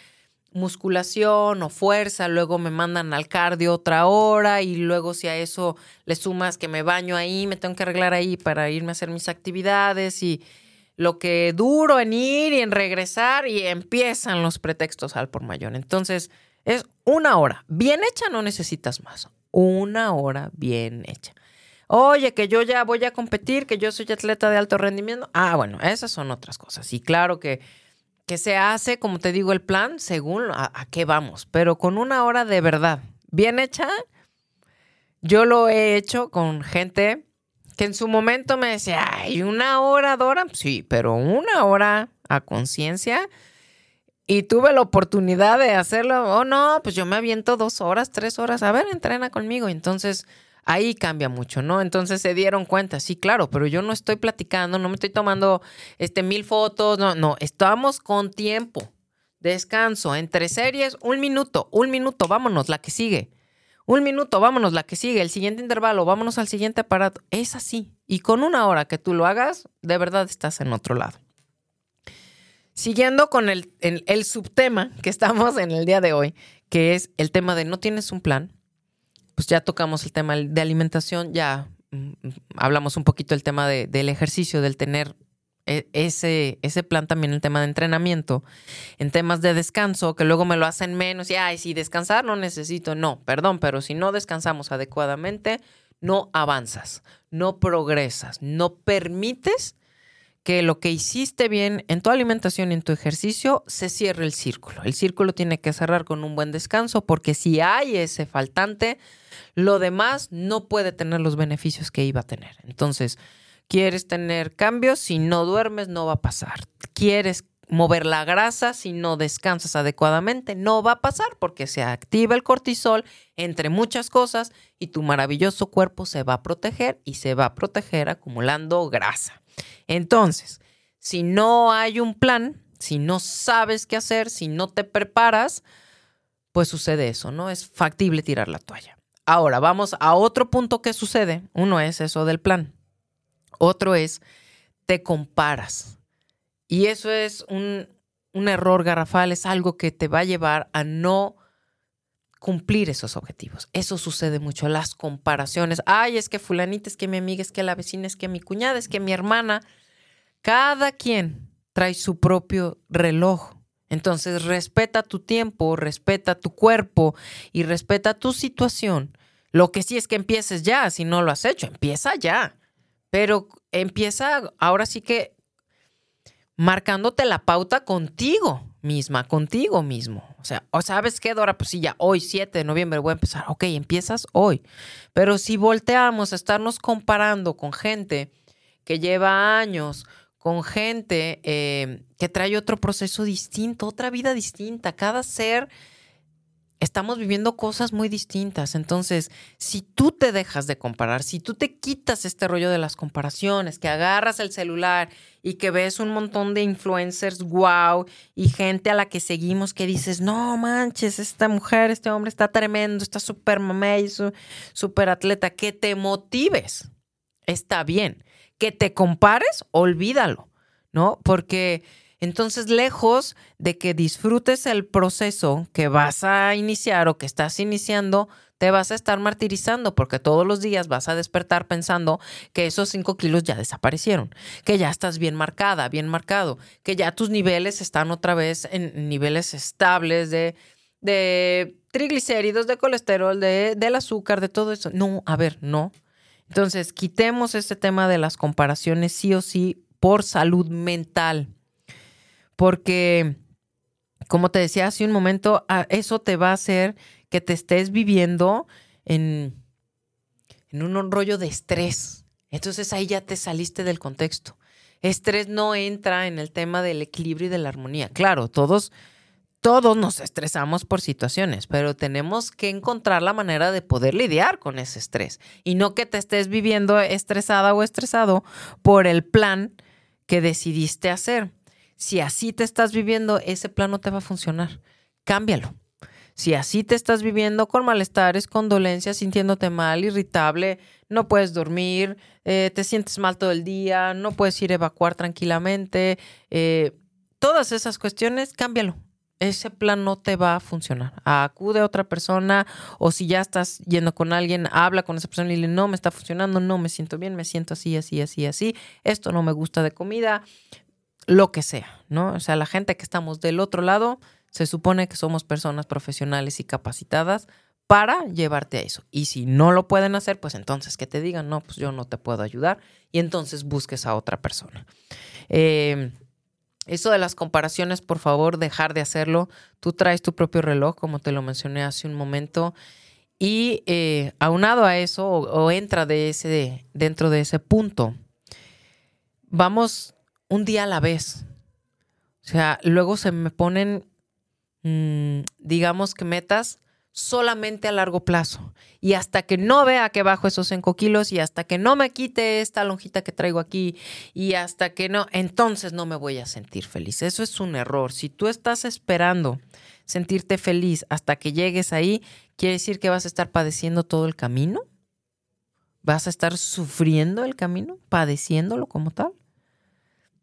musculación o fuerza, luego me mandan al cardio otra hora y luego si a eso le sumas que me baño ahí, me tengo que arreglar ahí para irme a hacer mis actividades y lo que duro en ir y en regresar y empiezan los pretextos al por mayor. Entonces, es una hora. Bien hecha, no necesitas más una hora bien hecha. Oye, que yo ya voy a competir, que yo soy atleta de alto rendimiento. Ah, bueno, esas son otras cosas. Y claro que, que se hace, como te digo, el plan según a, qué vamos, pero con una hora de verdad bien hecha. Yo lo he hecho con gente que en su momento me decía, ay, una hora, Dora. Sí, pero una hora a conciencia y tuve la oportunidad de hacerlo. Oh, no, pues yo me aviento dos horas, tres horas. A ver, entrena conmigo. Entonces, ahí cambia mucho, ¿no? Entonces se dieron cuenta, sí, claro, pero yo no estoy platicando, no me estoy tomando este, mil fotos, no, no, estamos con tiempo. Descanso, entre series, un minuto, un minuto, vámonos, la que sigue. Un minuto, vámonos, la que sigue, el siguiente intervalo, vámonos al siguiente aparato. Es así. Y con una hora que tú lo hagas, de verdad estás en otro lado. Siguiendo con el, subtema que estamos en el día de hoy, que es el tema de no tienes un plan, pues ya tocamos el tema de alimentación, ya mm, hablamos un poquito del tema del ejercicio, del tener e, ese, ese plan también, el tema de entrenamiento, en temas de descanso, que luego me lo hacen menos y, ay, si descansar no necesito, no, perdón, pero si no descansamos adecuadamente, no avanzas, no progresas, no permites que lo que hiciste bien en tu alimentación y en tu ejercicio se cierre el círculo. El círculo tiene que cerrar con un buen descanso porque si hay ese faltante, lo demás no puede tener los beneficios que iba a tener. Entonces, quieres tener cambios, si no duermes no va a pasar. Quieres mover la grasa, si no descansas adecuadamente, no va a pasar porque se activa el cortisol, entre muchas cosas, y tu maravilloso cuerpo se va a proteger y se va a proteger acumulando grasa. Entonces, si no hay un plan, si no sabes qué hacer, si no te preparas, pues sucede eso, ¿no? Es factible tirar la toalla. Ahora, vamos a otro punto que sucede. Uno es eso del plan. Otro es, te comparas. Y eso es un, un error garrafal, es algo que te va a llevar a no cumplir esos objetivos. Eso sucede mucho, las comparaciones. Ay, es que fulanita, es que mi amiga, es que la vecina, es que mi cuñada, es que mi hermana. Cada quien trae su propio reloj. Entonces respeta tu tiempo, respeta tu cuerpo y respeta tu situación. Lo que sí es que empieces ya, si no lo has hecho, empieza ya. Pero empieza ahora sí que marcándote la pauta contigo misma, contigo mismo. O sea, ¿o sabes qué, Dora? Pues sí, ya hoy, 7 de noviembre, voy a empezar. Ok, empiezas hoy. Pero si volteamos a estarnos comparando con gente que lleva años, con gente eh, que trae otro proceso distinto, otra vida distinta, cada ser estamos viviendo cosas muy distintas. Entonces, si tú te dejas de comparar, si tú te quitas este rollo de las comparaciones, que agarras el celular y que ves un montón de influencers, wow, y gente a la que seguimos que dices, no manches, esta mujer, este hombre está tremendo, está súper mamey, súper atleta, que te motives, está bien. Que te compares, olvídalo, ¿no? Porque entonces, lejos de que disfrutes el proceso que vas a iniciar o que estás iniciando, te vas a estar martirizando porque todos los días vas a despertar pensando que esos cinco kilos ya desaparecieron, que ya estás bien marcada, bien marcado, que ya tus niveles están otra vez en niveles estables de, de triglicéridos, de colesterol, de, del azúcar, de todo eso. No, a ver, no. Entonces, quitemos este tema de las comparaciones sí o sí por salud mental porque, como te decía hace un momento, eso te va a hacer que te estés viviendo en, en un rollo de estrés. Entonces ahí ya te saliste del contexto. Estrés no entra en el tema del equilibrio y de la armonía. Claro, todos, todos nos estresamos por situaciones, pero tenemos que encontrar la manera de poder lidiar con ese estrés y no que te estés viviendo estresada o estresado por el plan que decidiste hacer. Si así te estás viviendo, ese plan no te va a funcionar. Cámbialo. Si así te estás viviendo con malestares, con dolencias, sintiéndote mal, irritable, no puedes dormir, eh, te sientes mal todo el día, no puedes ir a evacuar tranquilamente, eh, todas esas cuestiones, cámbialo. Ese plan no te va a funcionar. Acude a otra persona o si ya estás yendo con alguien, habla con esa persona y dile, no, me está funcionando, no, me siento bien, me siento así, así, así, así, esto no me gusta de comida, lo que sea, ¿no? O sea, la gente que estamos del otro lado, se supone que somos personas profesionales y capacitadas para llevarte a eso. Y si no lo pueden hacer, pues entonces que te digan, no, pues yo no te puedo ayudar y entonces busques a otra persona. Em, eso de las comparaciones, por favor, dejar de hacerlo. Tú traes tu propio reloj, como te lo mencioné hace un momento. Y eh, aunado a eso, o, entra de ese, dentro de ese punto, vamos un día a la vez. O sea, luego se me ponen, mm, digamos que metas solamente a largo plazo. Y hasta que no vea que bajo esos 5 kilos y hasta que no me quite esta lonjita que traigo aquí y hasta que no, entonces no me voy a sentir feliz. Eso es un error. Si tú estás esperando sentirte feliz hasta que llegues ahí, quiere decir que vas a estar padeciendo todo el camino. Vas a estar sufriendo el camino, padeciéndolo como tal.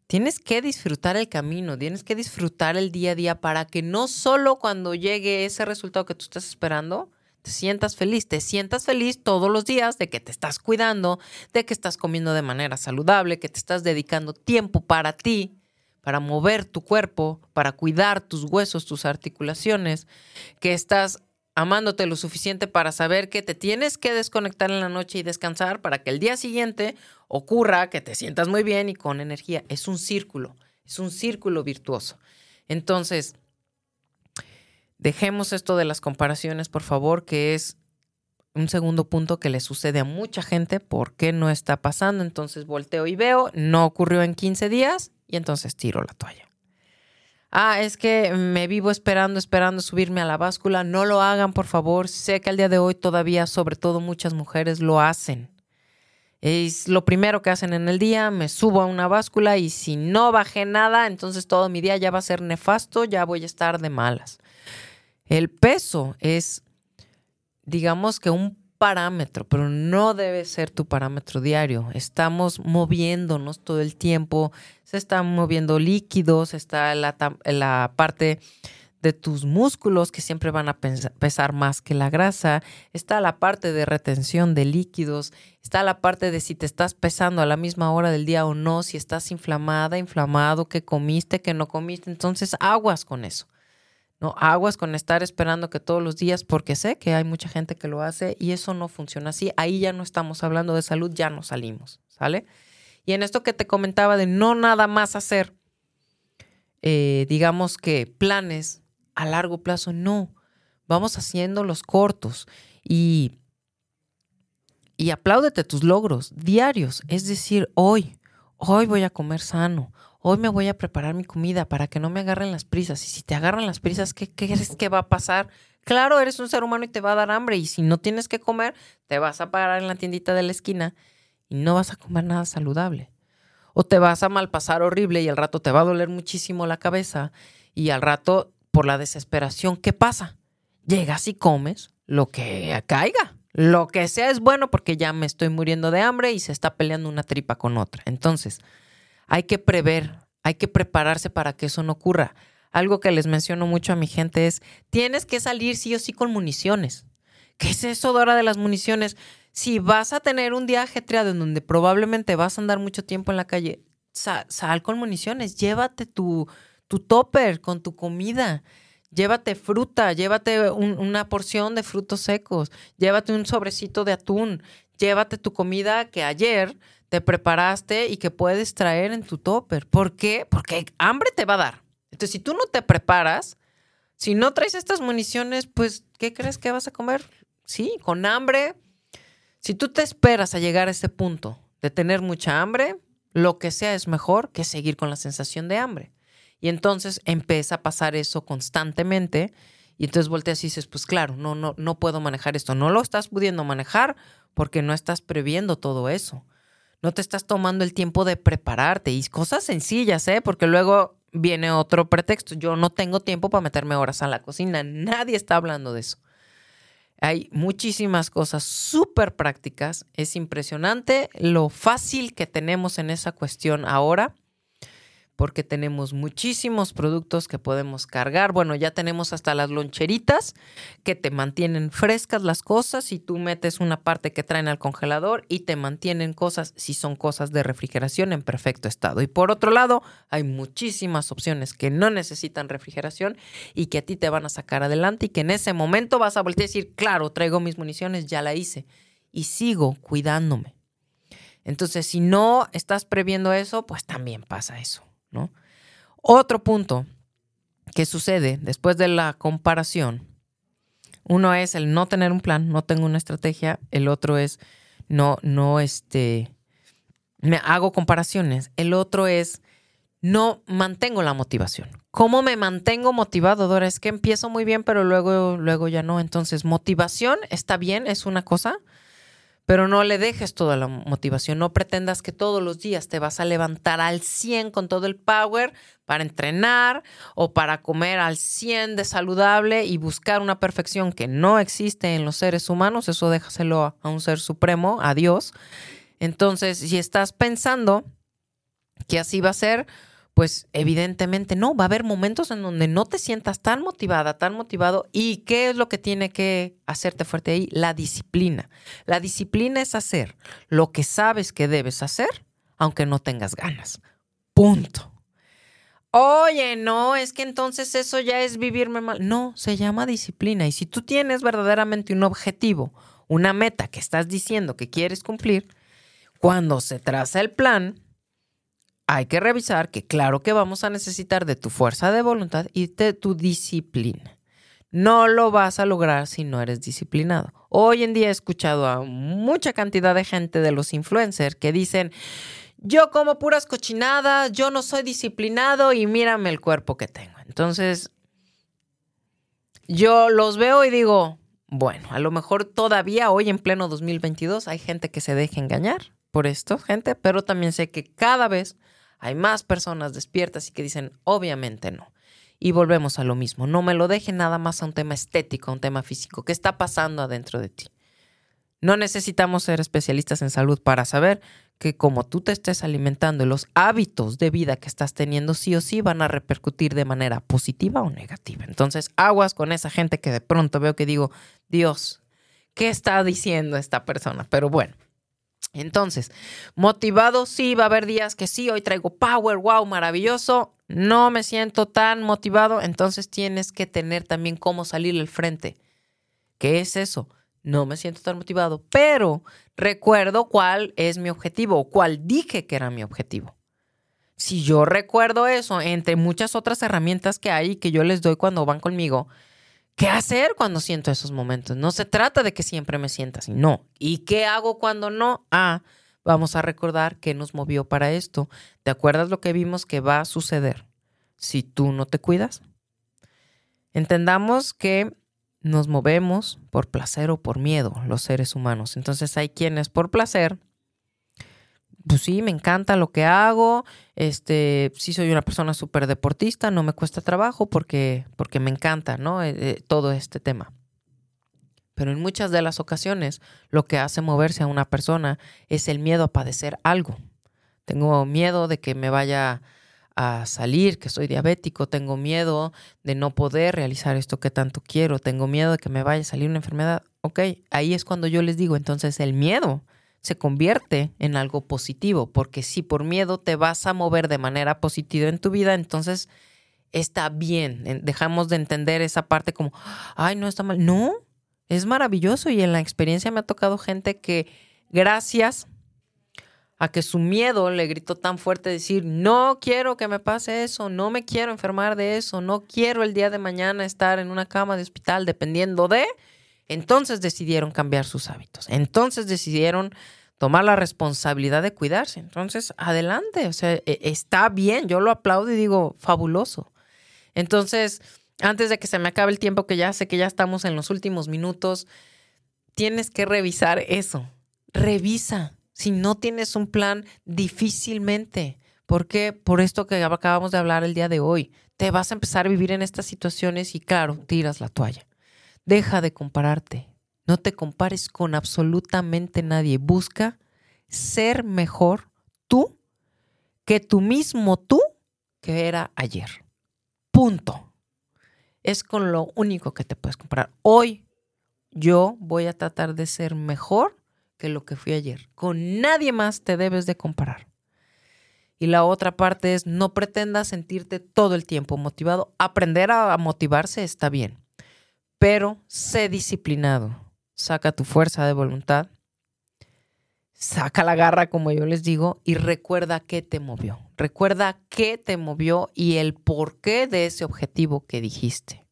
Tienes que disfrutar el camino, tienes que disfrutar el día a día para que no solo cuando llegue ese resultado que tú estás esperando, te sientas feliz, te sientas feliz todos los días de que te estás cuidando, de que estás comiendo de manera saludable, que te estás dedicando tiempo para ti, para mover tu cuerpo, para cuidar tus huesos, tus articulaciones, que estás amándote lo suficiente para saber que te tienes que desconectar en la noche y descansar para que el día siguiente ocurra que te sientas muy bien y con energía. Es un círculo, es un círculo virtuoso. Entonces, dejemos esto de las comparaciones, por favor, que es un segundo punto que le sucede a mucha gente. ¿Por qué no está pasando? Entonces volteo y veo, no ocurrió en 15 días y entonces tiro la toalla ah, es que me vivo esperando, esperando subirme a la báscula. No lo hagan, por favor. Sé que al día de hoy todavía, sobre todo muchas mujeres, lo hacen. Es lo primero que hacen en el día, me subo a una báscula y si no bajé nada, entonces todo mi día ya va a ser nefasto, ya voy a estar de malas. El peso es, digamos que un parámetro, pero no debe ser tu parámetro diario. Estamos moviéndonos todo el tiempo, se están moviendo líquidos, está la, la parte de tus músculos que siempre van a pesar más que la grasa, está la parte de retención de líquidos, está la parte de si te estás pesando a la misma hora del día o no, si estás inflamada, inflamado, que comiste, que no comiste, entonces aguas con eso. No, aguas con estar esperando que todos los días, porque sé que hay mucha gente que lo hace y eso no funciona así. Ahí ya no estamos hablando de salud, ya no salimos, ¿sale? Y en esto que te comentaba de no nada más hacer, eh, digamos que planes a largo plazo, no. Vamos haciendo los cortos y, y apláudete tus logros diarios. Es decir, hoy, hoy voy a comer sano, hoy me voy a preparar mi comida para que no me agarren las prisas. Y si te agarran las prisas, ¿qué crees que va a pasar? Claro, eres un ser humano y te va a dar hambre. Y si no tienes que comer, te vas a parar en la tiendita de la esquina y no vas a comer nada saludable. O te vas a malpasar horrible y al rato te va a doler muchísimo la cabeza. Y al rato, por la desesperación, ¿qué pasa? Llegas y comes lo que caiga. Lo que sea es bueno porque ya me estoy muriendo de hambre y se está peleando una tripa con otra. Entonces, hay que prever, hay que prepararse para que eso no ocurra. Algo que les menciono mucho a mi gente es, tienes que salir sí o sí con municiones. ¿Qué es eso, Dora, de las municiones? Si vas a tener un día ajetreado en donde probablemente vas a andar mucho tiempo en la calle, sal, con municiones, llévate tu, tu topper con tu comida, llévate fruta, llévate una porción de frutos secos, llévate un sobrecito de atún, llévate tu comida que ayer te preparaste y que puedes traer en tu topper. ¿Por qué? Porque hambre te va a dar. Entonces, si tú no te preparas, si no traes estas municiones, pues, ¿qué crees que vas a comer? Sí, con hambre. Si tú te esperas a llegar a ese punto de tener mucha hambre, lo que sea es mejor que seguir con la sensación de hambre. Y entonces empieza a pasar eso constantemente y entonces volteas y dices, pues claro, no, no, no puedo manejar esto. No lo estás pudiendo manejar porque no estás previendo todo eso no te estás tomando el tiempo de prepararte y cosas sencillas, ¿eh? Porque luego viene otro pretexto. Yo no tengo tiempo para meterme horas a la cocina. Nadie está hablando de eso. Hay muchísimas cosas súper prácticas. Es impresionante lo fácil que tenemos en esa cuestión ahora porque tenemos muchísimos productos que podemos cargar. Bueno, ya tenemos hasta las loncheritas que te mantienen frescas las cosas y tú metes una parte que traen al congelador y te mantienen cosas, si son cosas de refrigeración, en perfecto estado. Y por otro lado, hay muchísimas opciones que no necesitan refrigeración y que a ti te van a sacar adelante y que en ese momento vas a volver a decir, claro, traigo mis municiones, ya la hice y sigo cuidándome. Entonces, si no estás previendo eso, pues también pasa eso. Otro punto que sucede después de la comparación, uno es el no tener un plan, no tengo una estrategia, el otro es no, no, este, me hago comparaciones, el otro es no mantengo la motivación. ¿Cómo me mantengo motivado, Dora? Es que empiezo muy bien, pero luego, luego ya no. Entonces, motivación está bien, es una cosa, pero no le dejes toda la motivación, no pretendas que todos los días te vas a levantar al 100 con todo el power para entrenar o para comer al 100 de saludable y buscar una perfección que no existe en los seres humanos, eso déjaselo a un ser supremo, a Dios. Entonces, si estás pensando que así va a ser, pues evidentemente no, va a haber momentos en donde no te sientas tan motivada, tan motivado. ¿Y qué es lo que tiene que hacerte fuerte ahí? La disciplina. La disciplina es hacer lo que sabes que debes hacer, aunque no tengas ganas. Punto. Oye, no, es que entonces eso ya es vivirme mal. No, se llama disciplina. Y si tú tienes verdaderamente un objetivo, una meta que estás diciendo que quieres cumplir, cuando se traza el plan, hay que revisar que claro que vamos a necesitar de tu fuerza de voluntad y de tu disciplina. No lo vas a lograr si no eres disciplinado. Hoy en día he escuchado a mucha cantidad de gente de los influencers que dicen, yo como puras cochinadas, yo no soy disciplinado y mírame el cuerpo que tengo. Entonces, yo los veo y digo, bueno, a lo mejor todavía hoy en pleno 2022 hay gente que se deja engañar por esto, gente, pero también sé que cada vez hay más personas despiertas y que dicen, obviamente no. Y volvemos a lo mismo, no me lo dejen nada más a un tema estético, a un tema físico. ¿Qué está pasando adentro de ti? No necesitamos ser especialistas en salud para saber que como tú te estés alimentando, los hábitos de vida que estás teniendo sí o sí van a repercutir de manera positiva o negativa. Entonces, aguas con esa gente que de pronto veo que digo, Dios, ¿qué está diciendo esta persona? Pero bueno, entonces, motivado, sí, va a haber días que sí, hoy traigo power, wow, maravilloso. No me siento tan motivado, entonces tienes que tener también cómo salir al frente. ¿Qué es eso? No me siento tan motivado, pero recuerdo cuál es mi objetivo o cuál dije que era mi objetivo. Si yo recuerdo eso, entre muchas otras herramientas que hay que yo les doy cuando van conmigo, ¿Qué hacer cuando siento esos momentos? No se trata de que siempre me sienta así, no. ¿Y qué hago cuando no? Ah, vamos a recordar qué nos movió para esto. ¿Te acuerdas lo que vimos que va a suceder si tú no te cuidas? Entendamos que nos movemos por placer o por miedo los seres humanos. Entonces hay quienes por placer pues sí, me encanta lo que hago, este, sí soy una persona súper deportista, no me cuesta trabajo porque, porque me encanta, ¿no? Eh, eh, todo este tema. Pero en muchas de las ocasiones lo que hace moverse a una persona es el miedo a padecer algo. Tengo miedo de que me vaya a salir, que soy diabético, tengo miedo de no poder realizar esto que tanto quiero, tengo miedo de que me vaya a salir una enfermedad. Ok, ahí es cuando yo les digo, entonces el miedo se convierte en algo positivo, porque si por miedo te vas a mover de manera positiva en tu vida, entonces está bien. Dejamos de entender esa parte como, ay, no está mal. No, es maravilloso y en la experiencia me ha tocado gente que gracias a que su miedo le gritó tan fuerte decir, no quiero que me pase eso, no me quiero enfermar de eso, no quiero el día de mañana estar en una cama de hospital dependiendo de, entonces decidieron cambiar sus hábitos. Entonces decidieron tomar la responsabilidad de cuidarse. Entonces, adelante. O sea, e, está bien. Yo lo aplaudo y digo, fabuloso. Entonces, antes de que se me acabe el tiempo, que ya sé que ya estamos en los últimos minutos, tienes que revisar eso. Revisa. Si no tienes un plan, difícilmente. ¿Por qué? Por esto que acabamos de hablar el día de hoy. Te vas a empezar a vivir en estas situaciones y claro, tiras la toalla. Deja de compararte. No te compares con absolutamente nadie. Busca ser mejor tú que tú mismo tú que era ayer. Punto. Es con lo único que te puedes comparar. Hoy yo voy a tratar de ser mejor que lo que fui ayer. Con nadie más te debes de comparar. Y la otra parte es no pretendas sentirte todo el tiempo motivado. Aprender a motivarse está bien pero sé disciplinado. Saca tu fuerza de voluntad, saca la garra, como yo les digo, y recuerda qué te movió. Recuerda qué te movió y el porqué de ese objetivo que dijiste.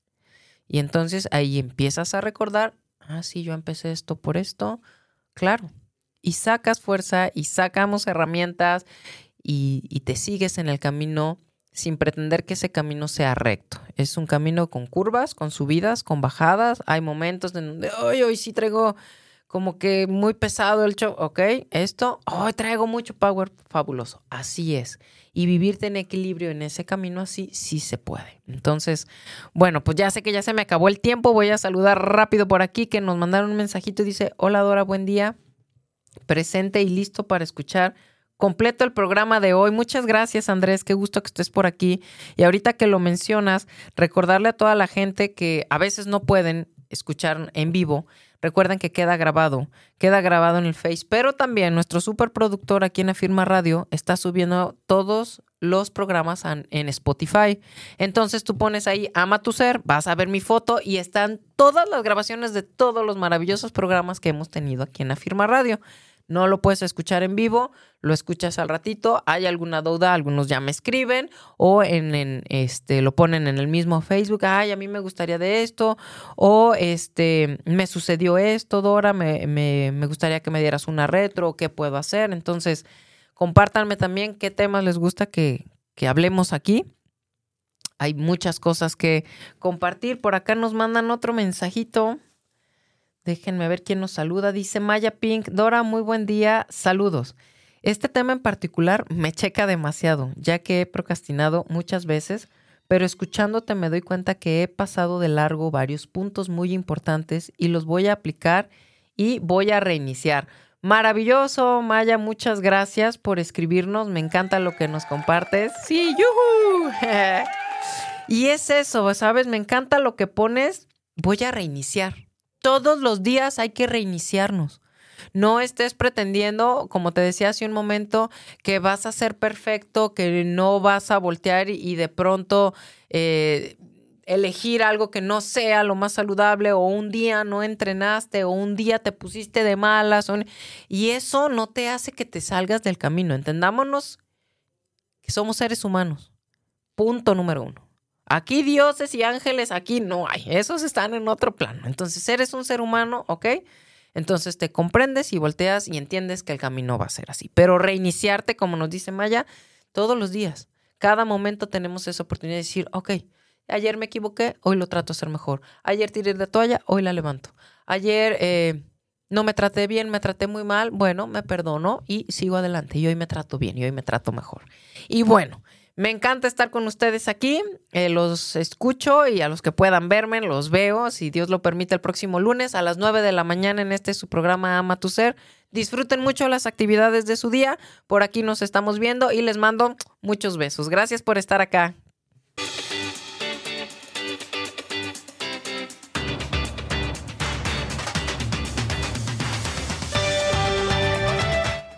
Y entonces ahí empiezas a recordar, ah, sí, yo empecé esto por esto, claro. Y sacas fuerza y sacamos herramientas y, y te sigues en el camino sin pretender que ese camino sea recto. Es un camino con curvas, con subidas, con bajadas. Hay momentos en donde, hoy hoy sí traigo como que muy pesado el show, ok, esto, hoy traigo mucho power, fabuloso, así es. Y vivirte en equilibrio en ese camino así, sí se puede. Entonces, bueno, pues ya sé que ya se me acabó el tiempo, voy a saludar rápido por aquí, que nos mandaron un mensajito, dice, hola Dora, buen día, presente y listo para escuchar completo el programa de hoy. Muchas gracias, Andrés. Qué gusto que estés por aquí. Y ahorita que lo mencionas, recordarle a toda la gente que a veces no pueden escuchar en vivo. Recuerden que queda grabado, queda grabado en el Face, pero también nuestro superproductor aquí en Afirma Radio está subiendo todos los programas en Spotify. Entonces tú pones ahí Ama tu ser, vas a ver mi foto y están todas las grabaciones de todos los maravillosos programas que hemos tenido aquí en Afirma Radio. No lo puedes escuchar en vivo, lo escuchas al ratito. Hay alguna duda, algunos ya me escriben o en, este lo ponen en el mismo Facebook. Ay, a mí me gustaría de esto o este me sucedió esto, Dora. Me, me gustaría que me dieras una retro. ¿Qué puedo hacer? Entonces compártanme también qué temas les gusta que, que hablemos aquí. Hay muchas cosas que compartir. Por acá nos mandan otro mensajito. Déjenme ver quién nos saluda. Dice Maya Pink. Dora, muy buen día. Saludos. Este tema en particular me checa demasiado, ya que he procrastinado muchas veces, pero escuchándote me doy cuenta que he pasado de largo varios puntos muy importantes y los voy a aplicar y voy a reiniciar. Maravilloso, Maya, muchas gracias por escribirnos. Me encanta lo que nos compartes. Sí, yuhu. y es eso, ¿sabes? Me encanta lo que pones. Voy a reiniciar todos los días hay que reiniciarnos. No estés pretendiendo, como te decía hace un momento, que vas a ser perfecto, que no vas a voltear y, de pronto eh, elegir algo que no sea lo más saludable o un día no entrenaste o un día te pusiste de malas y eso no te hace que te salgas del camino. Entendámonos que somos seres humanos. Punto número uno. Aquí dioses y ángeles, aquí no hay. Esos están en otro plano. Entonces, eres un ser humano, ¿ok? Entonces te comprendes y volteas y entiendes que el camino va a ser así. Pero reiniciarte, como nos dice Maya, todos los días. Cada momento tenemos esa oportunidad de decir, ok, ayer me equivoqué, hoy lo trato de hacer mejor. Ayer tiré de toalla, hoy la levanto. Ayer eh, no me traté bien, me traté muy mal, bueno, me perdono y sigo adelante. Y hoy me trato bien y hoy me trato mejor. Y bueno. Me encanta estar con ustedes aquí. Eh, los escucho y a los que puedan verme, los veo, si Dios lo permite, el próximo lunes a las 9 de la mañana en este su programa Ama tu Ser. Disfruten mucho las actividades de su día. Por aquí nos estamos viendo y les mando muchos besos. Gracias por estar acá.